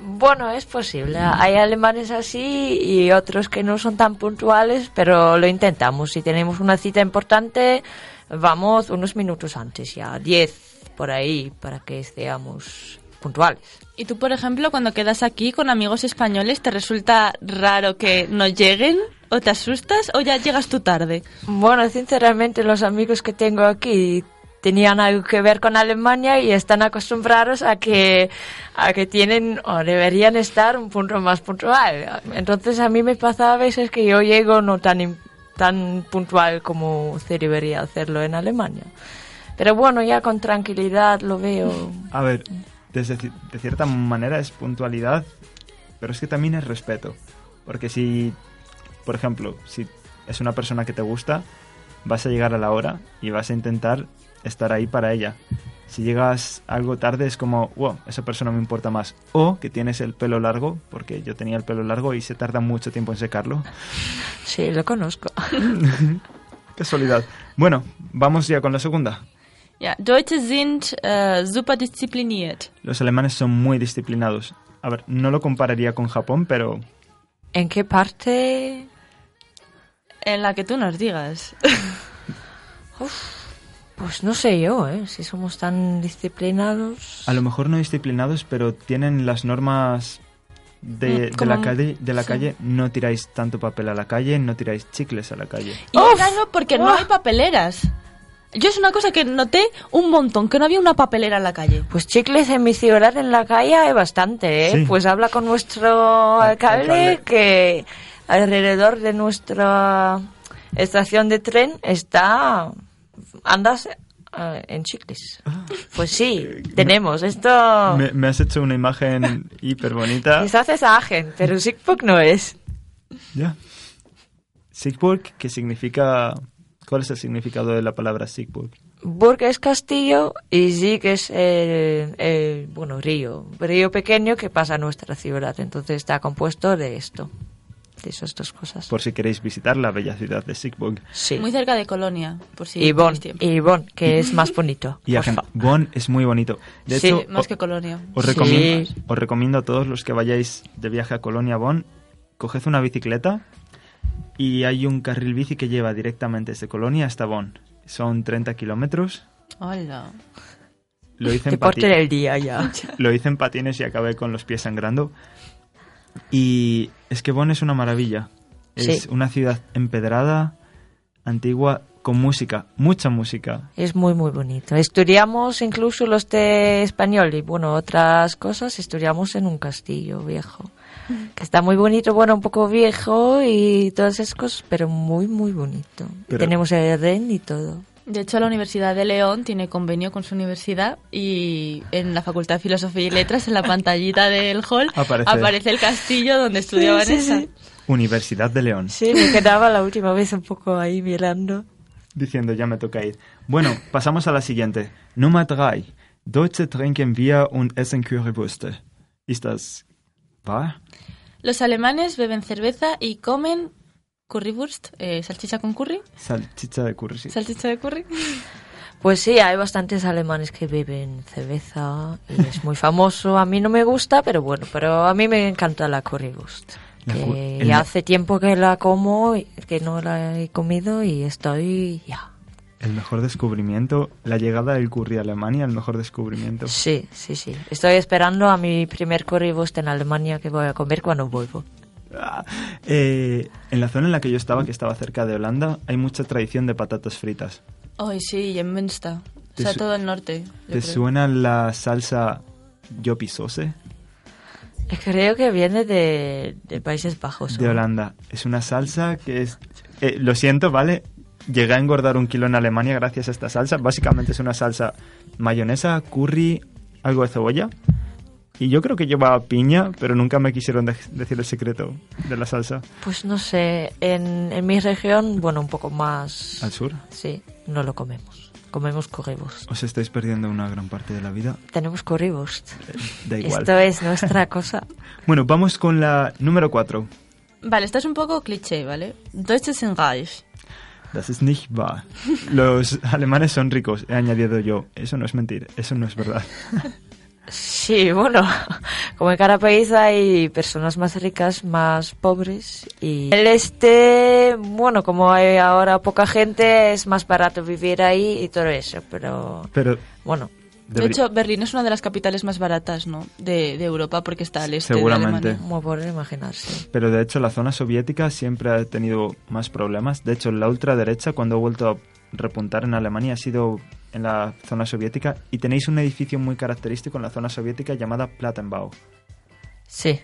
Bueno, es posible. Hay alemanes así y otros que no son tan puntuales, pero lo intentamos. Si tenemos una cita importante, vamos unos minutos antes, ya 10 por ahí, para que seamos puntuales. Y tú, por ejemplo, cuando quedas aquí con amigos españoles, ¿te resulta raro que no lleguen? ¿O te asustas o ya llegas tú tarde? Bueno, sinceramente los amigos que tengo aquí tenían algo que ver con Alemania y están acostumbrados a que, a que tienen o deberían estar un punto más puntual. Entonces a mí me pasa a veces que yo llego no tan, tan puntual como se debería hacerlo en Alemania. Pero bueno, ya con tranquilidad lo veo. A ver, de cierta manera es puntualidad, pero es que también es respeto. Porque si, por ejemplo, si es una persona que te gusta, vas a llegar a la hora y vas a intentar estar ahí para ella. Si llegas algo tarde es como, wow, esa persona me importa más. O que tienes el pelo largo, porque yo tenía el pelo largo y se tarda mucho tiempo en secarlo. Sí, lo conozco. Casualidad. Bueno, vamos ya con la segunda. Ja, Deutsche sind äh, super diszipliniert. Los alemanes son muy disciplinados. A ver, no lo compararía con Japón, pero ¿En qué parte? En la que tú nos digas. Pues no sé yo, ¿eh? Si somos tan disciplinados. A lo mejor no disciplinados, pero tienen las normas de, Mm, de la calle. De la sí. calle no tiráis tanto papel a la calle, no tiráis chicles a la calle. Y es raro porque no hay papeleras. Yo es una cosa que noté un montón, que no había una papelera en la calle. Pues chicles en mi ciudad en la calle hay bastante, ¿eh? Sí. Pues habla con nuestro alcalde, alcalde. que alrededor de nuestra estación de tren está andas eh, en chicles. Pues sí, tenemos esto. Ah. Me, me has hecho una imagen hiper bonita. Quizás es Agen, pero Sigpuk no es. Ya. Sigburg, que significa... ¿Cuál es el significado de la palabra Sigburg? Burg es castillo y Sig es el, el, bueno, río, río pequeño que pasa a nuestra ciudad. Entonces está compuesto de esto, de esas dos cosas. Por si queréis visitar la bella ciudad de Sigburg. Sí. Muy cerca de Colonia, por si y Bonn, tenéis tiempo. y Bonn, que es más bonito. Y. Agen- Bonn es muy bonito. De Sí, hecho, Más o- que Colonia. Os Sí. recomiendo, os recomiendo a todos los que vayáis de viaje a Colonia Bonn, coged una bicicleta y hay un carril bici que lleva directamente desde Colonia hasta Bonn. Son 30 kilómetros. Hola. Lo hice, en del día ya. lo hice en patines y acabé con los pies sangrando. Y es que Bonn es una maravilla. Es Sí. una ciudad empedrada, antigua, con música, mucha música. Es muy, muy bonito. Estudiamos incluso los de español y, bueno, otras cosas estudiamos en un castillo viejo. Que está muy bonito, bueno, un poco viejo y todas esas cosas, pero muy, muy bonito. Pero- Tenemos el Ren y todo. De hecho, la Universidad de León tiene convenio con su universidad y en la Facultad de Filosofía y Letras, en la pantallita del hall, Aparece. el castillo donde estudiaban sí, esa. sí. Universidad de León. Sí, me quedaba la última vez un poco ahí mirando. diciendo ya me toca ir. Bueno, pasamos a la siguiente. Nummer 3. Deutsche trinken Bier und essen Currywürste. Ist das wahr? Los alemanes beben cerveza y comen currywurst, eh, salchicha con curry, Salchicha de curry. sí. salchicha de curry. Pues sí, hay bastantes alemanes que beben cerveza y es muy famoso. A mí no me gusta, pero bueno, pero a mí me encanta la currywurst. La Que el- ya hace tiempo que la como, y- que no la he comido y estoy ya. El mejor descubrimiento, la llegada del curry a Alemania, el mejor descubrimiento. Sí, sí, sí. Estoy esperando a mi primer currywurst en Alemania que voy a comer cuando vuelvo. Eh, en la zona en la que yo estaba, que estaba cerca de Holanda, hay mucha tradición de patatas fritas. Ay, sí, y en Münster. O sea, todo el norte. ¿Te creo. suena la salsa yopisose Creo que viene de, de Países Bajos. de ¿no? Holanda? Es una salsa que es... eh, lo siento, ¿vale? Llegué a engordar un kilo en Alemania gracias a esta salsa. Básicamente es una salsa mayonesa, curry, algo de cebolla. Y yo creo que lleva piña, pero nunca me quisieron de- decir el secreto de la salsa. Pues no sé, en, en mi región, bueno, un poco más... Al sur. Sí, no lo comemos. Comemos currywurst. Os estáis perdiendo una gran parte de la vida. Tenemos currywurst. Da igual. Esto es nuestra cosa. Bueno, vamos con la número 4. Vale, esto es un poco cliché, ¿vale? Deutsche sind reich. Das ist nicht wahr. Los alemanes son ricos, he añadido yo. Eso no es mentir, eso no es verdad. Sí, bueno, como en cada país hay personas más ricas, más pobres y el este, bueno, como hay ahora poca gente, es más barato vivir ahí y todo eso, pero Pero bueno, De hecho, Berlín es una de las capitales más baratas, ¿no? De, de Europa porque está al este Seguramente. de Alemania. como por imaginarse. pero de hecho la zona soviética siempre ha tenido más problemas. De hecho, la ultraderecha cuando ha vuelto a repuntar en Alemania ha sido en la zona soviética y tenéis un edificio muy característico en la zona soviética llamada Plattenbau. Sí,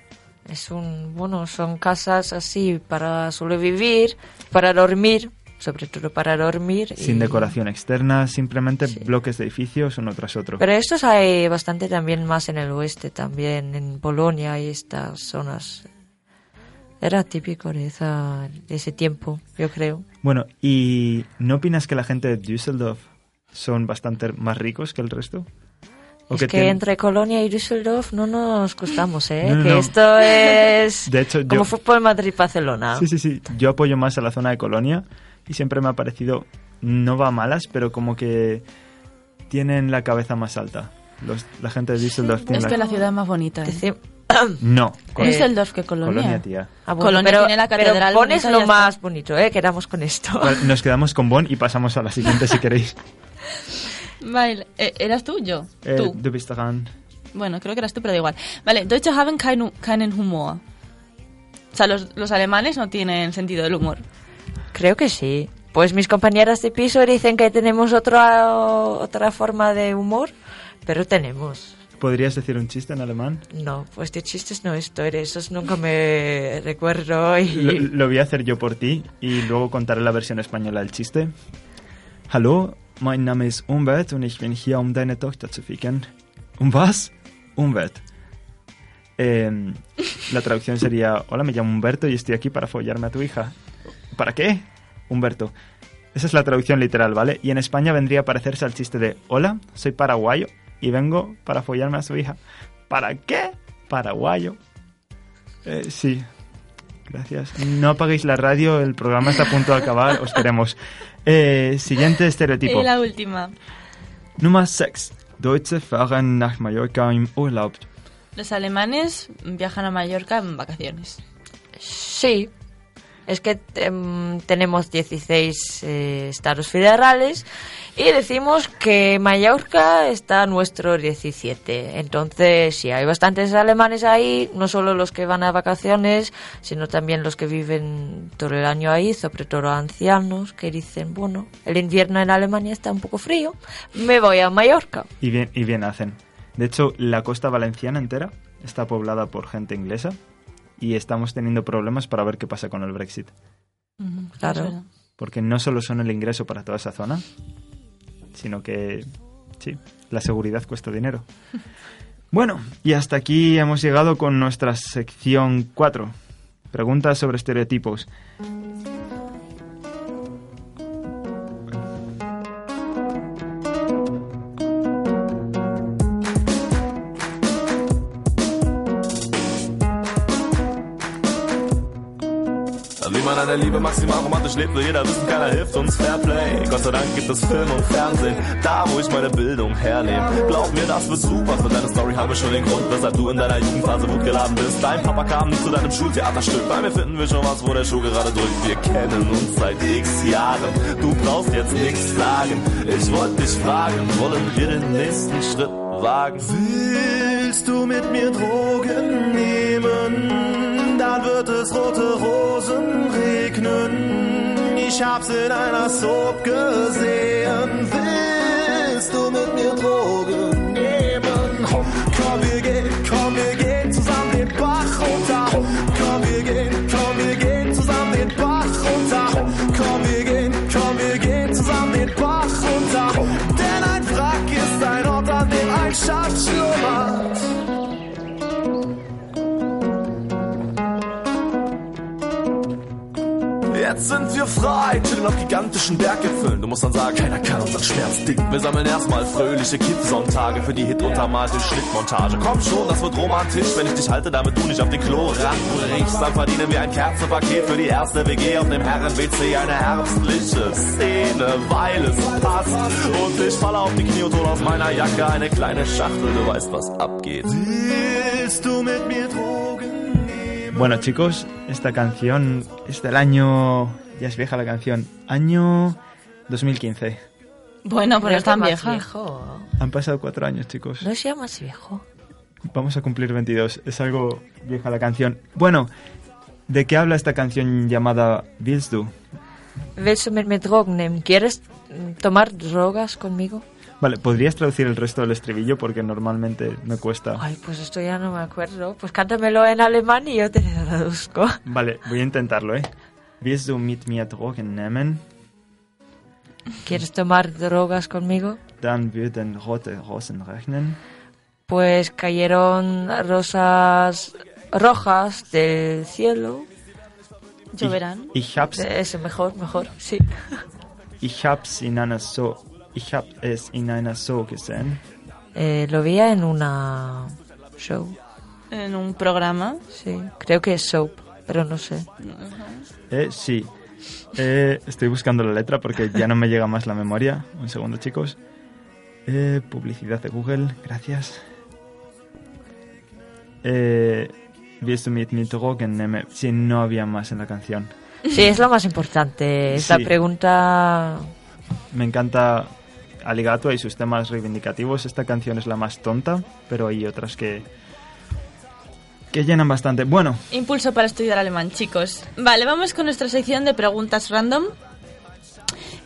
es un, bueno, son casas así para sobrevivir, para dormir, sobre todo para dormir. Sin y- decoración externa, simplemente Sí. bloques de edificios uno tras otro. Pero estos hay bastante también más en el oeste, también en Polonia y estas zonas. Era típico de, esa, de ese tiempo, yo creo. Bueno, ¿y no opinas que la gente de Düsseldorf son bastante más ricos que el resto? ¿O es que, tienen- entre Colonia y Düsseldorf no nos costamos, ¿eh? No, no, que no. esto es De hecho, como yo- fútbol Madrid-Barcelona. Sí, sí, sí. Yo apoyo más a la zona de Colonia y siempre me ha parecido, no va a malas, pero como que tienen la cabeza más alta. Los- la gente de Düsseldorf tiene Es que la ciudad es más bonita. ¿eh? No, Col- Düsseldorf que Colonia. Colonia, tía. Ah, bueno, Colonia pero, tiene la pero catedral pones bonita y lo más bonito, ¿eh? Quedamos con esto. Vale, Nos quedamos con Bonn y pasamos a la siguiente si queréis. Vale, eh, ¿eras tú yo? Eh, tú. du bist dran. Bueno, creo que eras tú, pero da igual. Vale, Deutsche haben kein, keinen Humor. O sea, los, los alemanes no tienen sentido del humor. Creo que sí. Pues mis compañeras de piso dicen que tenemos otra, otra forma de humor, pero tenemos. ¿Podrías decir un chiste en alemán? No, pues de chistes no estoy, esos nunca me recuerdo y... Lo, lo voy a hacer yo por ti y luego contaré la versión española del chiste. Hallo, mein Name ist Umwelt und ich bin hier, um deine Tochter zu ficken. Um was? Umwelt. Eh, la traducción sería, hola, me llamo Humberto y estoy aquí para follarme a tu hija. ¿Para qué? Humberto. Esa es la traducción literal, ¿vale? Y en España vendría a parecerse al chiste de, hola, soy paraguayo y vengo para follarme a su hija. ¿Para qué? Paraguayo. Eh, sí, Gracias. No apaguéis la radio, el programa está a punto de acabar, os queremos. Eh, siguiente estereotipo. Y la última. Nummer 6. Deutsche fahren nach Mallorca im Urlaub. Los alemanes viajan a Mallorca en vacaciones. Sí, es que em, tenemos 16 eh, estados federales y decimos que Mallorca está nuestro 17. Entonces, sí, hay bastantes alemanes ahí, no solo los que van a vacaciones, sino también los que viven todo el año ahí, sobre todo ancianos, que dicen, bueno, el invierno en Alemania está un poco frío, me voy a Mallorca. Y bien, y bien hacen. De hecho, la costa valenciana entera está poblada por gente inglesa y estamos teniendo problemas para ver qué pasa con el Brexit. Claro. Porque no solo son el ingreso para toda esa zona, sino que, sí, la seguridad cuesta dinero. Bueno, y hasta aquí hemos llegado con nuestra sección 4. Preguntas sobre estereotipos. An der Liebe maximal romantisch lebt, will jeder wissen, keiner hilft uns Fairplay. Gott sei Dank gibt es Film und Fernsehen, da wo ich meine Bildung hernehme. Glaub mir, das wird super, für deine Story haben wir schon den Grund, weshalb du in deiner Jugendphase wutgeladen bist. Dein Papa kam nie zu deinem Schultheaterstück, bei mir finden wir schon was, wo der Schuh gerade drückt. Wir kennen uns seit x Jahren, du brauchst jetzt nichts sagen. Ich wollte dich fragen, wollen wir den nächsten Schritt wagen? Willst du mit mir Drogen nehmen? Dann wird es rote Rosen regnen. Ich hab's in einer Soap gesehen. Willst du mit mir Drogen Jetzt sind wir frei, chillen auf gigantischen Berggipfeln. Du musst dann sagen, keiner kann unseren Schmerz dicken. Wir sammeln erstmal fröhliche Kidsonntage für die Hit-untermalte Schnittmontage. Komm schon, das wird romantisch, wenn ich dich halte, damit du nicht auf den Klo riechst. Dann verdienen wir ein Kerzenpaket für die erste WG auf dem Herren-WC. Eine herbstliche Szene, weil es passt. Und ich falle auf die Knie und hol aus meiner Jacke eine kleine Schachtel. Du weißt, was abgeht. Willst du mit mir Drogen? Bueno, chicos, esta canción es del año. Ya es vieja la canción. Año 2015. Bueno, pero No es tan vieja. viejo. Han pasado cuatro años, chicos. No sea más viejo. Vamos a cumplir 22. Es algo vieja la canción. Bueno, ¿de qué habla esta canción llamada Willst du? ¿Quieres tomar drogas conmigo? Vale, ¿podrías traducir el resto del estribillo? Porque normalmente me cuesta. Ay, pues esto ya no me acuerdo. Pues cántamelo en alemán y yo te lo traduzco. Vale, voy a intentarlo, ¿eh? Wirst du mit mir Drogen nehmen? ¿Quieres tomar drogas conmigo? Dann würden rote Rosen rechnen. Pues cayeron rosas rojas del cielo. Lloverán. Ich hab's, Ese mejor, mejor, sí. ich hab's in einer so, ich hab es in einer so gesehen. Eh, lo vi en una show, En un programa. sí. Creo que es soap, pero no sé. Eh, sí. Eh, estoy buscando la letra porque ya no me llega más la memoria. Un segundo, chicos. Eh, publicidad de Google, gracias. Eh, wirst du mit mir? Sí, no había más en la canción. Sí, es lo más importante. Esta Sí. pregunta Me encanta Aligato y sus temas reivindicativos. Esta canción es la más tonta, pero hay otras que que llenan bastante. Bueno, Impulso para estudiar alemán, chicos. Vale, vamos con nuestra sección de preguntas random.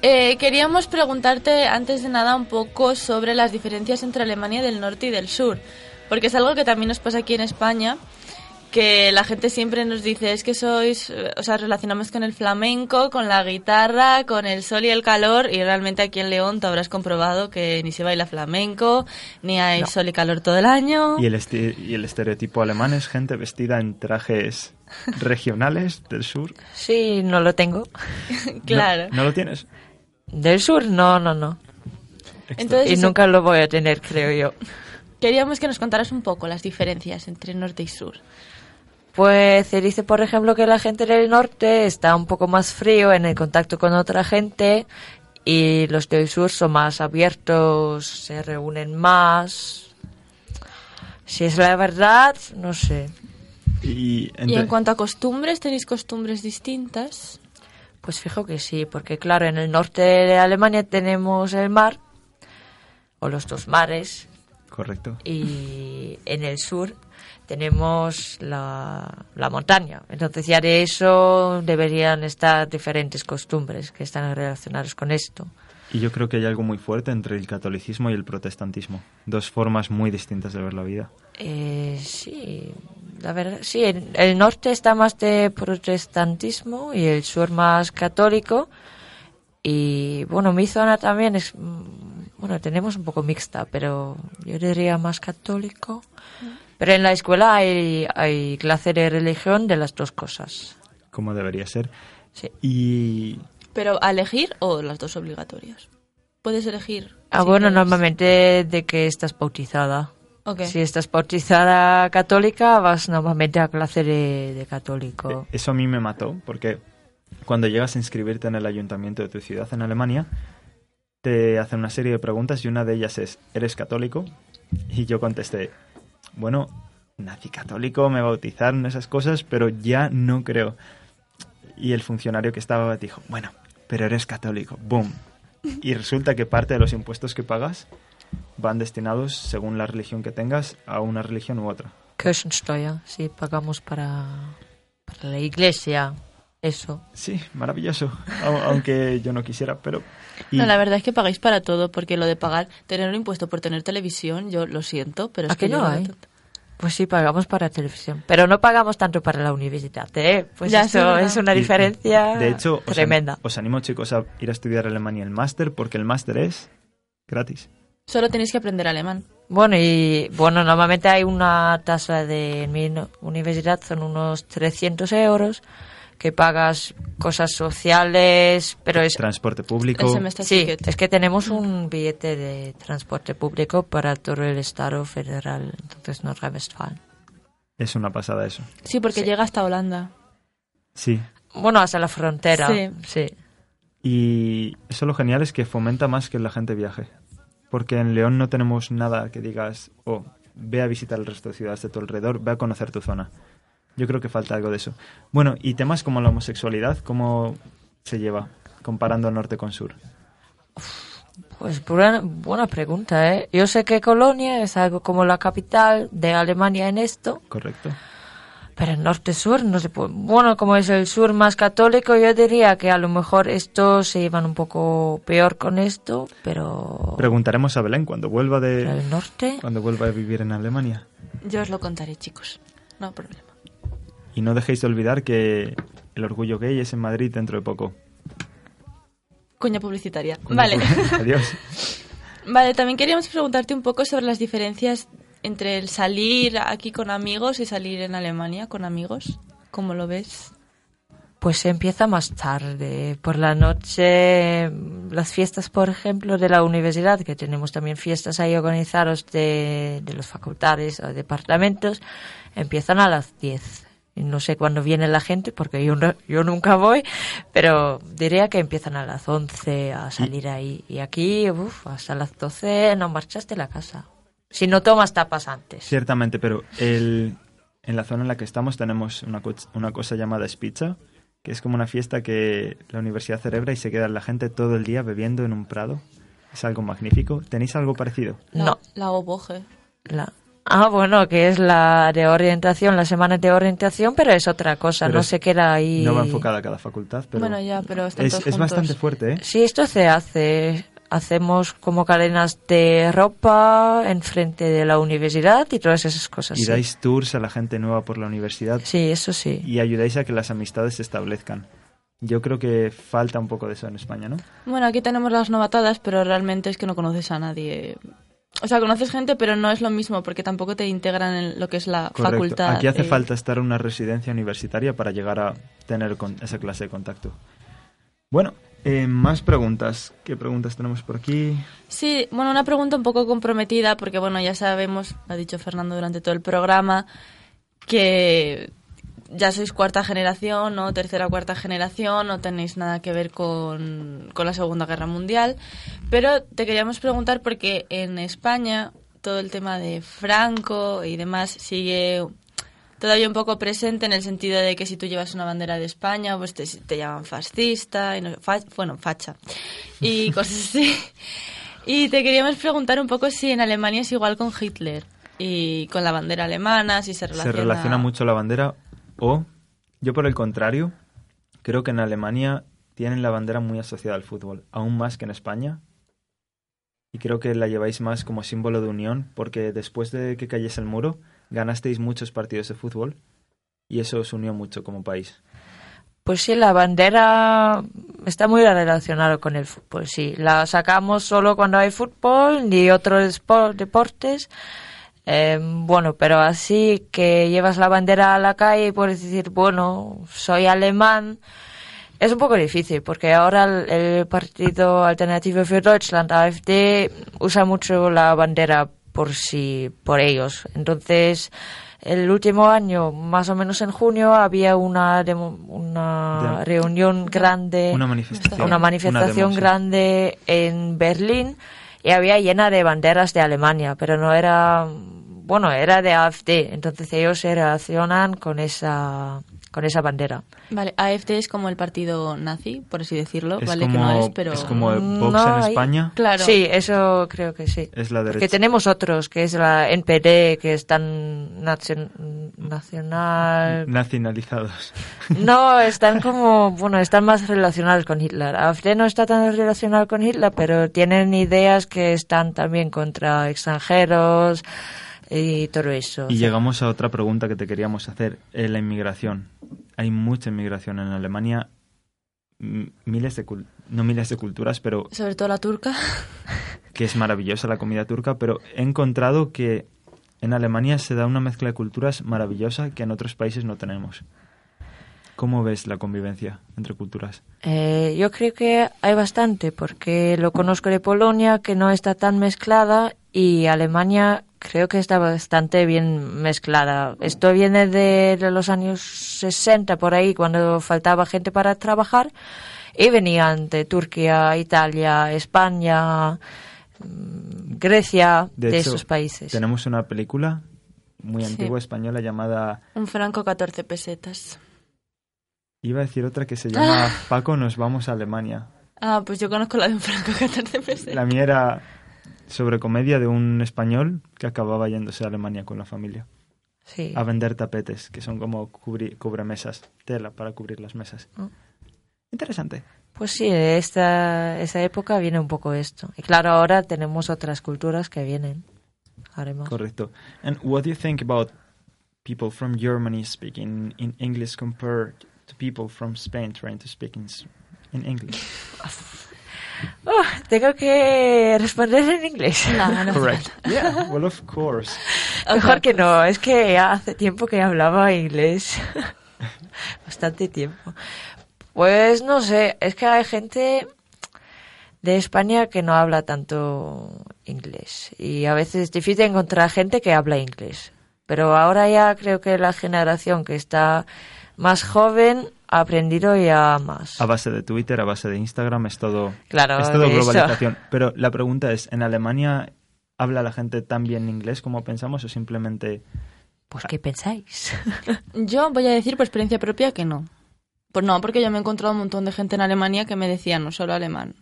Eh, queríamos preguntarte antes de nada un poco sobre las diferencias entre Alemania del norte y del sur, porque es algo que también nos pasa aquí en España, que la gente siempre nos dice es que sois, eh, o sea, relacionamos con el flamenco, con la guitarra, con el sol y el calor, y realmente aquí en León te habrás comprobado que ni se baila flamenco, ni hay sol y calor todo el año. y el, y el estereotipo alemán es gente vestida en trajes regionales del sur. sí, no lo tengo. ¿No- Claro. ¿No, lo tienes? Del sur, no, no, no. Entonces, Y eso- nunca lo voy a tener, creo yo. Queríamos que nos contaras un poco las diferencias entre norte y sur. Pues se dice, por ejemplo, que la gente del norte está un poco más frío en el contacto con otra gente y los del sur son más abiertos, se reúnen más. Si es la verdad, no sé. Y, Y en cuanto a costumbres, ¿tenéis costumbres distintas? Pues fijo que sí, porque claro, en el norte de Alemania tenemos el mar, o los dos mares, Correcto. y en el sur tenemos la, la montaña. Entonces ya de eso deberían estar diferentes costumbres que están relacionadas con esto. Y yo creo que hay algo muy fuerte entre el catolicismo y el protestantismo. Dos formas muy distintas de ver la vida. Eh, sí, la verdad, sí, el, el norte está más de protestantismo y el sur más católico. Y bueno, mi zona también es, mm, bueno, tenemos un poco mixta, pero yo diría más católico. Pero en la escuela hay, hay clase de religión de las dos cosas. Como debería ser. Sí. Y ¿Pero a elegir o las dos obligatorias? Puedes elegir. Ah, si bueno, quieres. normalmente de que estás bautizada. Ok. Si estás bautizada católica, vas normalmente a clase de, de católico. eh, eso a mí me mató, porque cuando llegas a inscribirte en el ayuntamiento de tu ciudad en Alemania, te hacen una serie de preguntas y una de ellas es, ¿eres católico? Y yo contesté, bueno, nací católico, me bautizaron esas cosas, pero ya no creo. Y el funcionario que estaba dijo, bueno, pero eres católico, boom. Y resulta que parte de los impuestos que pagas van destinados, según la religión que tengas, a una religión u otra. Kirchensteuer, sí, pagamos para, para la iglesia. Eso. Sí, maravilloso, au- aunque yo no quisiera, pero... y- No, la verdad es que pagáis para todo, porque lo de pagar, tener un impuesto por tener televisión, yo lo siento, pero es ¿A que que no hay? tanto. Pues sí, pagamos para televisión. Pero no pagamos tanto para la universidad, ¿eh? Pues Ya, eso es una y- diferencia De hecho, os, tremenda. an- os animo, chicos, a ir a estudiar Alemania el máster, porque el máster es gratis. Solo tenéis que aprender alemán. Bueno, y bueno, normalmente hay una tasa de en mi universidad, son unos 300 euros, que pagas cosas sociales, pero es... Transporte público. Sí, es que tenemos un billete de transporte público para todo el Estado federal, entonces Nordrhein-Westfalen. Es una pasada eso. Sí, porque Sí. llega hasta Holanda. Sí. Bueno, hasta la frontera. Sí. sí. Y eso lo genial es que fomenta más que la gente viaje. Porque en León no tenemos nada que digas, oh, ve a visitar el resto de ciudades de tu alrededor, ve a conocer tu zona. Yo creo que falta algo de eso. Bueno, y temas como la homosexualidad, ¿cómo se lleva comparando norte con sur? Pues buena, buena pregunta, ¿eh? Yo sé que Colonia es algo como la capital de Alemania en esto, ¿Correcto? Pero el norte-sur, no se puede. Bueno, como es el sur más católico, yo diría que a lo mejor estos se iban un poco peor con esto, pero. Preguntaremos a Belén cuando vuelva de el norte. cuando vuelva a vivir en Alemania. Yo os lo contaré, chicos. No problema. Y no dejéis de olvidar que el orgullo gay es en Madrid dentro de poco. Coña publicitaria. Vale. Adiós. Vale, también queríamos preguntarte un poco sobre las diferencias entre el salir aquí con amigos y salir en Alemania con amigos. ¿Cómo lo ves? Pues se empieza más tarde. Por la noche, las fiestas, por ejemplo, de la universidad, que tenemos también fiestas ahí organizadas de, de las facultades o departamentos, empiezan a las 10. No sé cuándo viene la gente, porque yo, no- yo nunca voy, pero diría que empiezan a las 11 a salir ahí. Y aquí, uf, hasta las 12 no marchas de la casa. Si no tomas tapas antes. Ciertamente, pero el, en la zona en la que estamos tenemos una, co- una cosa llamada Spitza, que es como una fiesta que la universidad celebra y se queda la gente todo el día bebiendo en un prado. Es algo magnífico. ¿Tenéis algo parecido? La, No. La oboje. La- Ah, bueno, que es la de orientación, la semana de orientación, pero es otra cosa, Pero no se queda ahí. No va enfocada a cada facultad, pero Bueno, ya, pero están es, todos es bastante fuerte, ¿eh? Sí, esto se hace. Hacemos como cadenas de ropa enfrente de la universidad y todas esas cosas. Y sí. dais tours a la gente nueva por la universidad Sí, eso sí. y ayudáis a que las amistades se establezcan. Yo creo que falta un poco de eso en España, ¿no? Bueno, aquí tenemos las novatadas, pero realmente es que no conoces a nadie. O sea, conoces gente, pero no es lo mismo porque tampoco te integran en lo que es la Correcto. facultad. Aquí hace eh, falta estar en una residencia universitaria para llegar a tener con- esa clase de contacto. Bueno, eh, más preguntas. ¿Qué preguntas tenemos por aquí? Sí, bueno, una pregunta un poco comprometida porque, bueno, ya sabemos, lo ha dicho Fernando durante todo el programa, que ya sois cuarta generación o tercera o cuarta generación, no tenéis nada que ver con, con la Segunda Guerra Mundial, pero te queríamos preguntar porque en España todo el tema de Franco y demás sigue todavía un poco presente en el sentido de que si tú llevas una bandera de España, pues te, te llaman fascista, y no, fa- bueno, facha, y cosas así. Y te queríamos preguntar un poco si en Alemania es igual con Hitler y con la bandera alemana, si se relaciona... Se relaciona mucho la bandera o, yo por el contrario, creo que en Alemania tienen la bandera muy asociada al fútbol, aún más que en España. Y creo que la lleváis más como símbolo de unión, porque después de que cayese el muro, ganasteis muchos partidos de fútbol y eso os unió mucho como país. Pues sí, la bandera está muy relacionada con el fútbol, sí. La sacamos solo cuando hay fútbol ni otros deportes. Eh, bueno, pero así que llevas la bandera a la calle y puedes decir, bueno, soy alemán, es un poco difícil porque ahora el, el partido Alternativo für Deutschland, AfD, usa mucho la bandera por sí, por ellos. Entonces, el último año, más o menos en junio, había una, demo- una reunión grande, Una manifestación. una manifestación grande en Berlín y había llena de banderas de Alemania, pero no era, bueno, era de AfD, entonces ellos se relacionan con esa, con esa bandera. Vale, AFD es como el partido nazi, por así decirlo, Es vale como, que no es, pero... es como el Vox No, en España, Claro. Sí, eso creo que sí. es la Que derecha. tenemos otros, que es la NPD, que están nacion- nacional... Nacionalizados. No, están como, bueno, están más relacionados con Hitler. AfD no está tan relacionado con Hitler, pero tienen ideas que están también contra extranjeros y todo eso. Y llegamos a otra pregunta que te queríamos hacer, eh, la inmigración. Hay mucha inmigración en Alemania, m- miles de cul- no miles de culturas, pero Sobre todo la turca. que es maravillosa la comida turca, pero he encontrado que en Alemania se da una mezcla de culturas maravillosa que en otros países no tenemos. ¿Cómo ves la convivencia entre culturas? Eh, yo creo que hay bastante, porque lo conozco de Polonia, que no está tan mezclada, y Alemania creo que está bastante bien mezclada. Esto viene de, de los años 60, por ahí, cuando faltaba gente para trabajar, y venían de Turquía, Italia, España, mm, Grecia, de, hecho, esos países. Tenemos una película muy Sí. antigua española llamada... Un franco 14 pesetas. Iba a decir otra que se llama Paco, nos vamos a Alemania. Ah, pues yo conozco la de un franco 14 pesetas. La mía era sobre comedia de un español que acababa yéndose a Alemania con la familia. Sí. a vender tapetes, que son como cubri- cubremesas, tela para cubrir las mesas. Ah. Interesante. Pues sí, esta, esa época viene un poco esto. Y claro, ahora tenemos otras culturas que vienen. Haremos. Correcto. And what do you think about people from Germany speaking in English compared to people from Spain trying to speak in, in English? Oh, tengo que responder en inglés. No, no hace Correct. falta. Yeah, well, of course. Mejor que no, es que hace tiempo que hablaba inglés. Bastante tiempo. Pues no sé, es que hay gente de España que no habla tanto inglés. Y a veces es difícil encontrar gente que habla inglés. Pero ahora ya creo que la generación que está más joven ha aprendido ya más. A base de Twitter, a base de Instagram, es todo, Claro, es todo eso. globalización. Pero la pregunta es, ¿en Alemania habla la gente tan bien inglés como pensamos o simplemente... Pues, ¿qué pensáis? Yo voy a decir por experiencia propia que no. Pues no, porque yo me he encontrado un montón de gente en Alemania que me decían no solo alemán.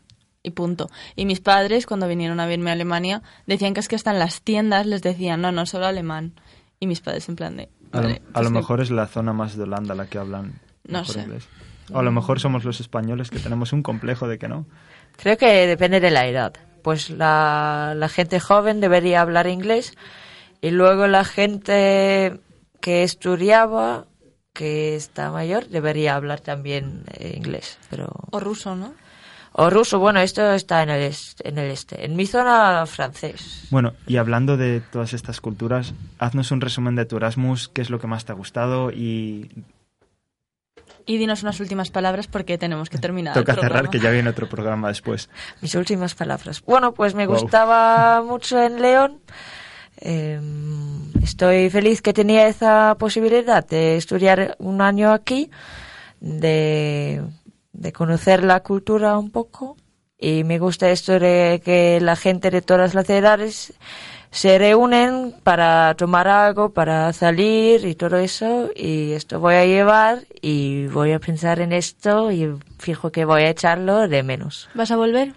Y punto. Y mis padres, cuando vinieron a verme a Alemania, decían que es que hasta en las tiendas les decían no, no solo alemán. Y mis padres en plan de... A lo, a mejor es la zona más de Holanda la que hablan No sé. inglés. O a lo mejor somos los españoles que tenemos un complejo de que no. Creo que depende de la edad. Pues la, la gente joven debería hablar inglés y luego la gente que estudiaba, que está mayor, debería hablar también eh, inglés. Pero... O ruso, ¿no? O ruso, bueno, esto está en el, este, en el este. En mi zona, francés. Bueno, y hablando de todas estas culturas, haznos un resumen de tu Erasmus, qué es lo que más te ha gustado y Y dinos unas últimas palabras porque tenemos que terminar. toca el cerrar programa. que ya viene otro programa después. Mis últimas palabras. Bueno, pues me Wow. gustaba mucho en León. Eh, estoy feliz que tenía esa posibilidad de estudiar un año aquí, de, de conocer la cultura un poco. Y me gusta esto de que la gente de todas las edades se reúnen para tomar algo, para salir y todo eso. Y esto voy a llevar y voy a pensar en esto y fijo que voy a echarlo de menos. ¿Vas a volver?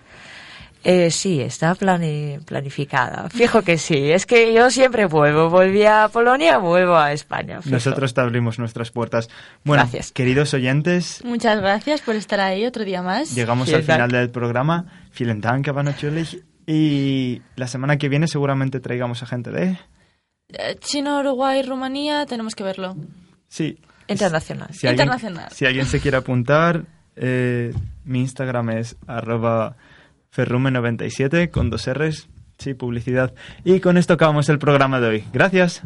Eh, sí, está plani- planificada. Fijo que sí. Es que yo siempre vuelvo. Volví a Polonia, vuelvo a España. fijo. Nosotros te abrimos nuestras puertas. Bueno, Gracias. queridos oyentes, Muchas gracias por estar ahí otro día más. llegamos Vielen al final Dank. del programa. Vielen Dank, aber natürlich. Y la semana que viene seguramente traigamos a gente de... Eh, China, Uruguay, Rumanía, tenemos que verlo. Sí. Internacional. Si alguien, Internacional. si alguien se quiere apuntar, eh, mi Instagram es arroba ferrume97 con dos R's. Sí, publicidad. Y con esto acabamos el programa de hoy. Gracias.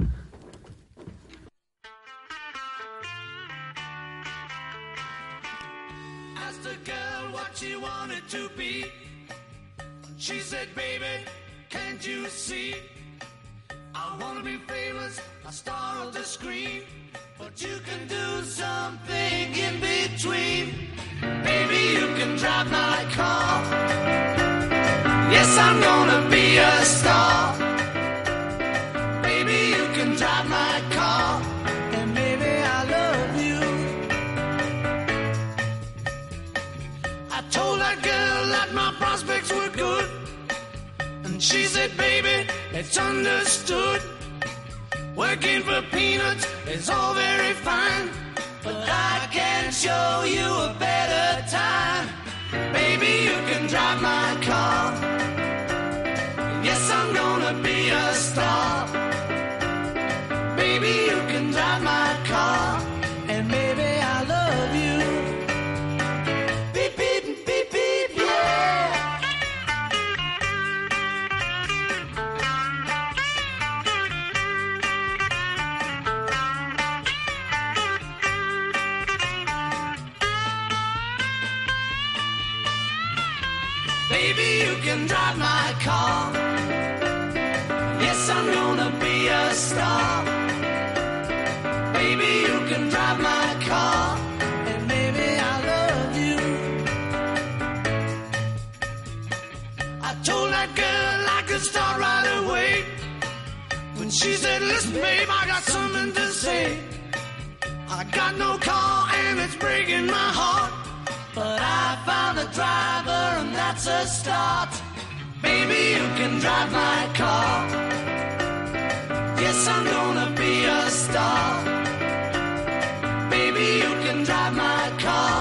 You can do something in between. Baby, you can drive my car. Yes, I'm gonna be a star. Baby, you can drive my car. And baby, I love you. I told that girl that my prospects were good. And she said, baby, it's understood. Working for peanuts is all very fine. But I can show you a better time. Baby, you can drive my car. Yes, I'm gonna be a star. She said, listen, babe, I got something to say. I got no car and it's breaking my heart. But I found a driver and that's a start. Baby, you can drive my car. Yes, I'm gonna be a star. Baby, you can drive my car.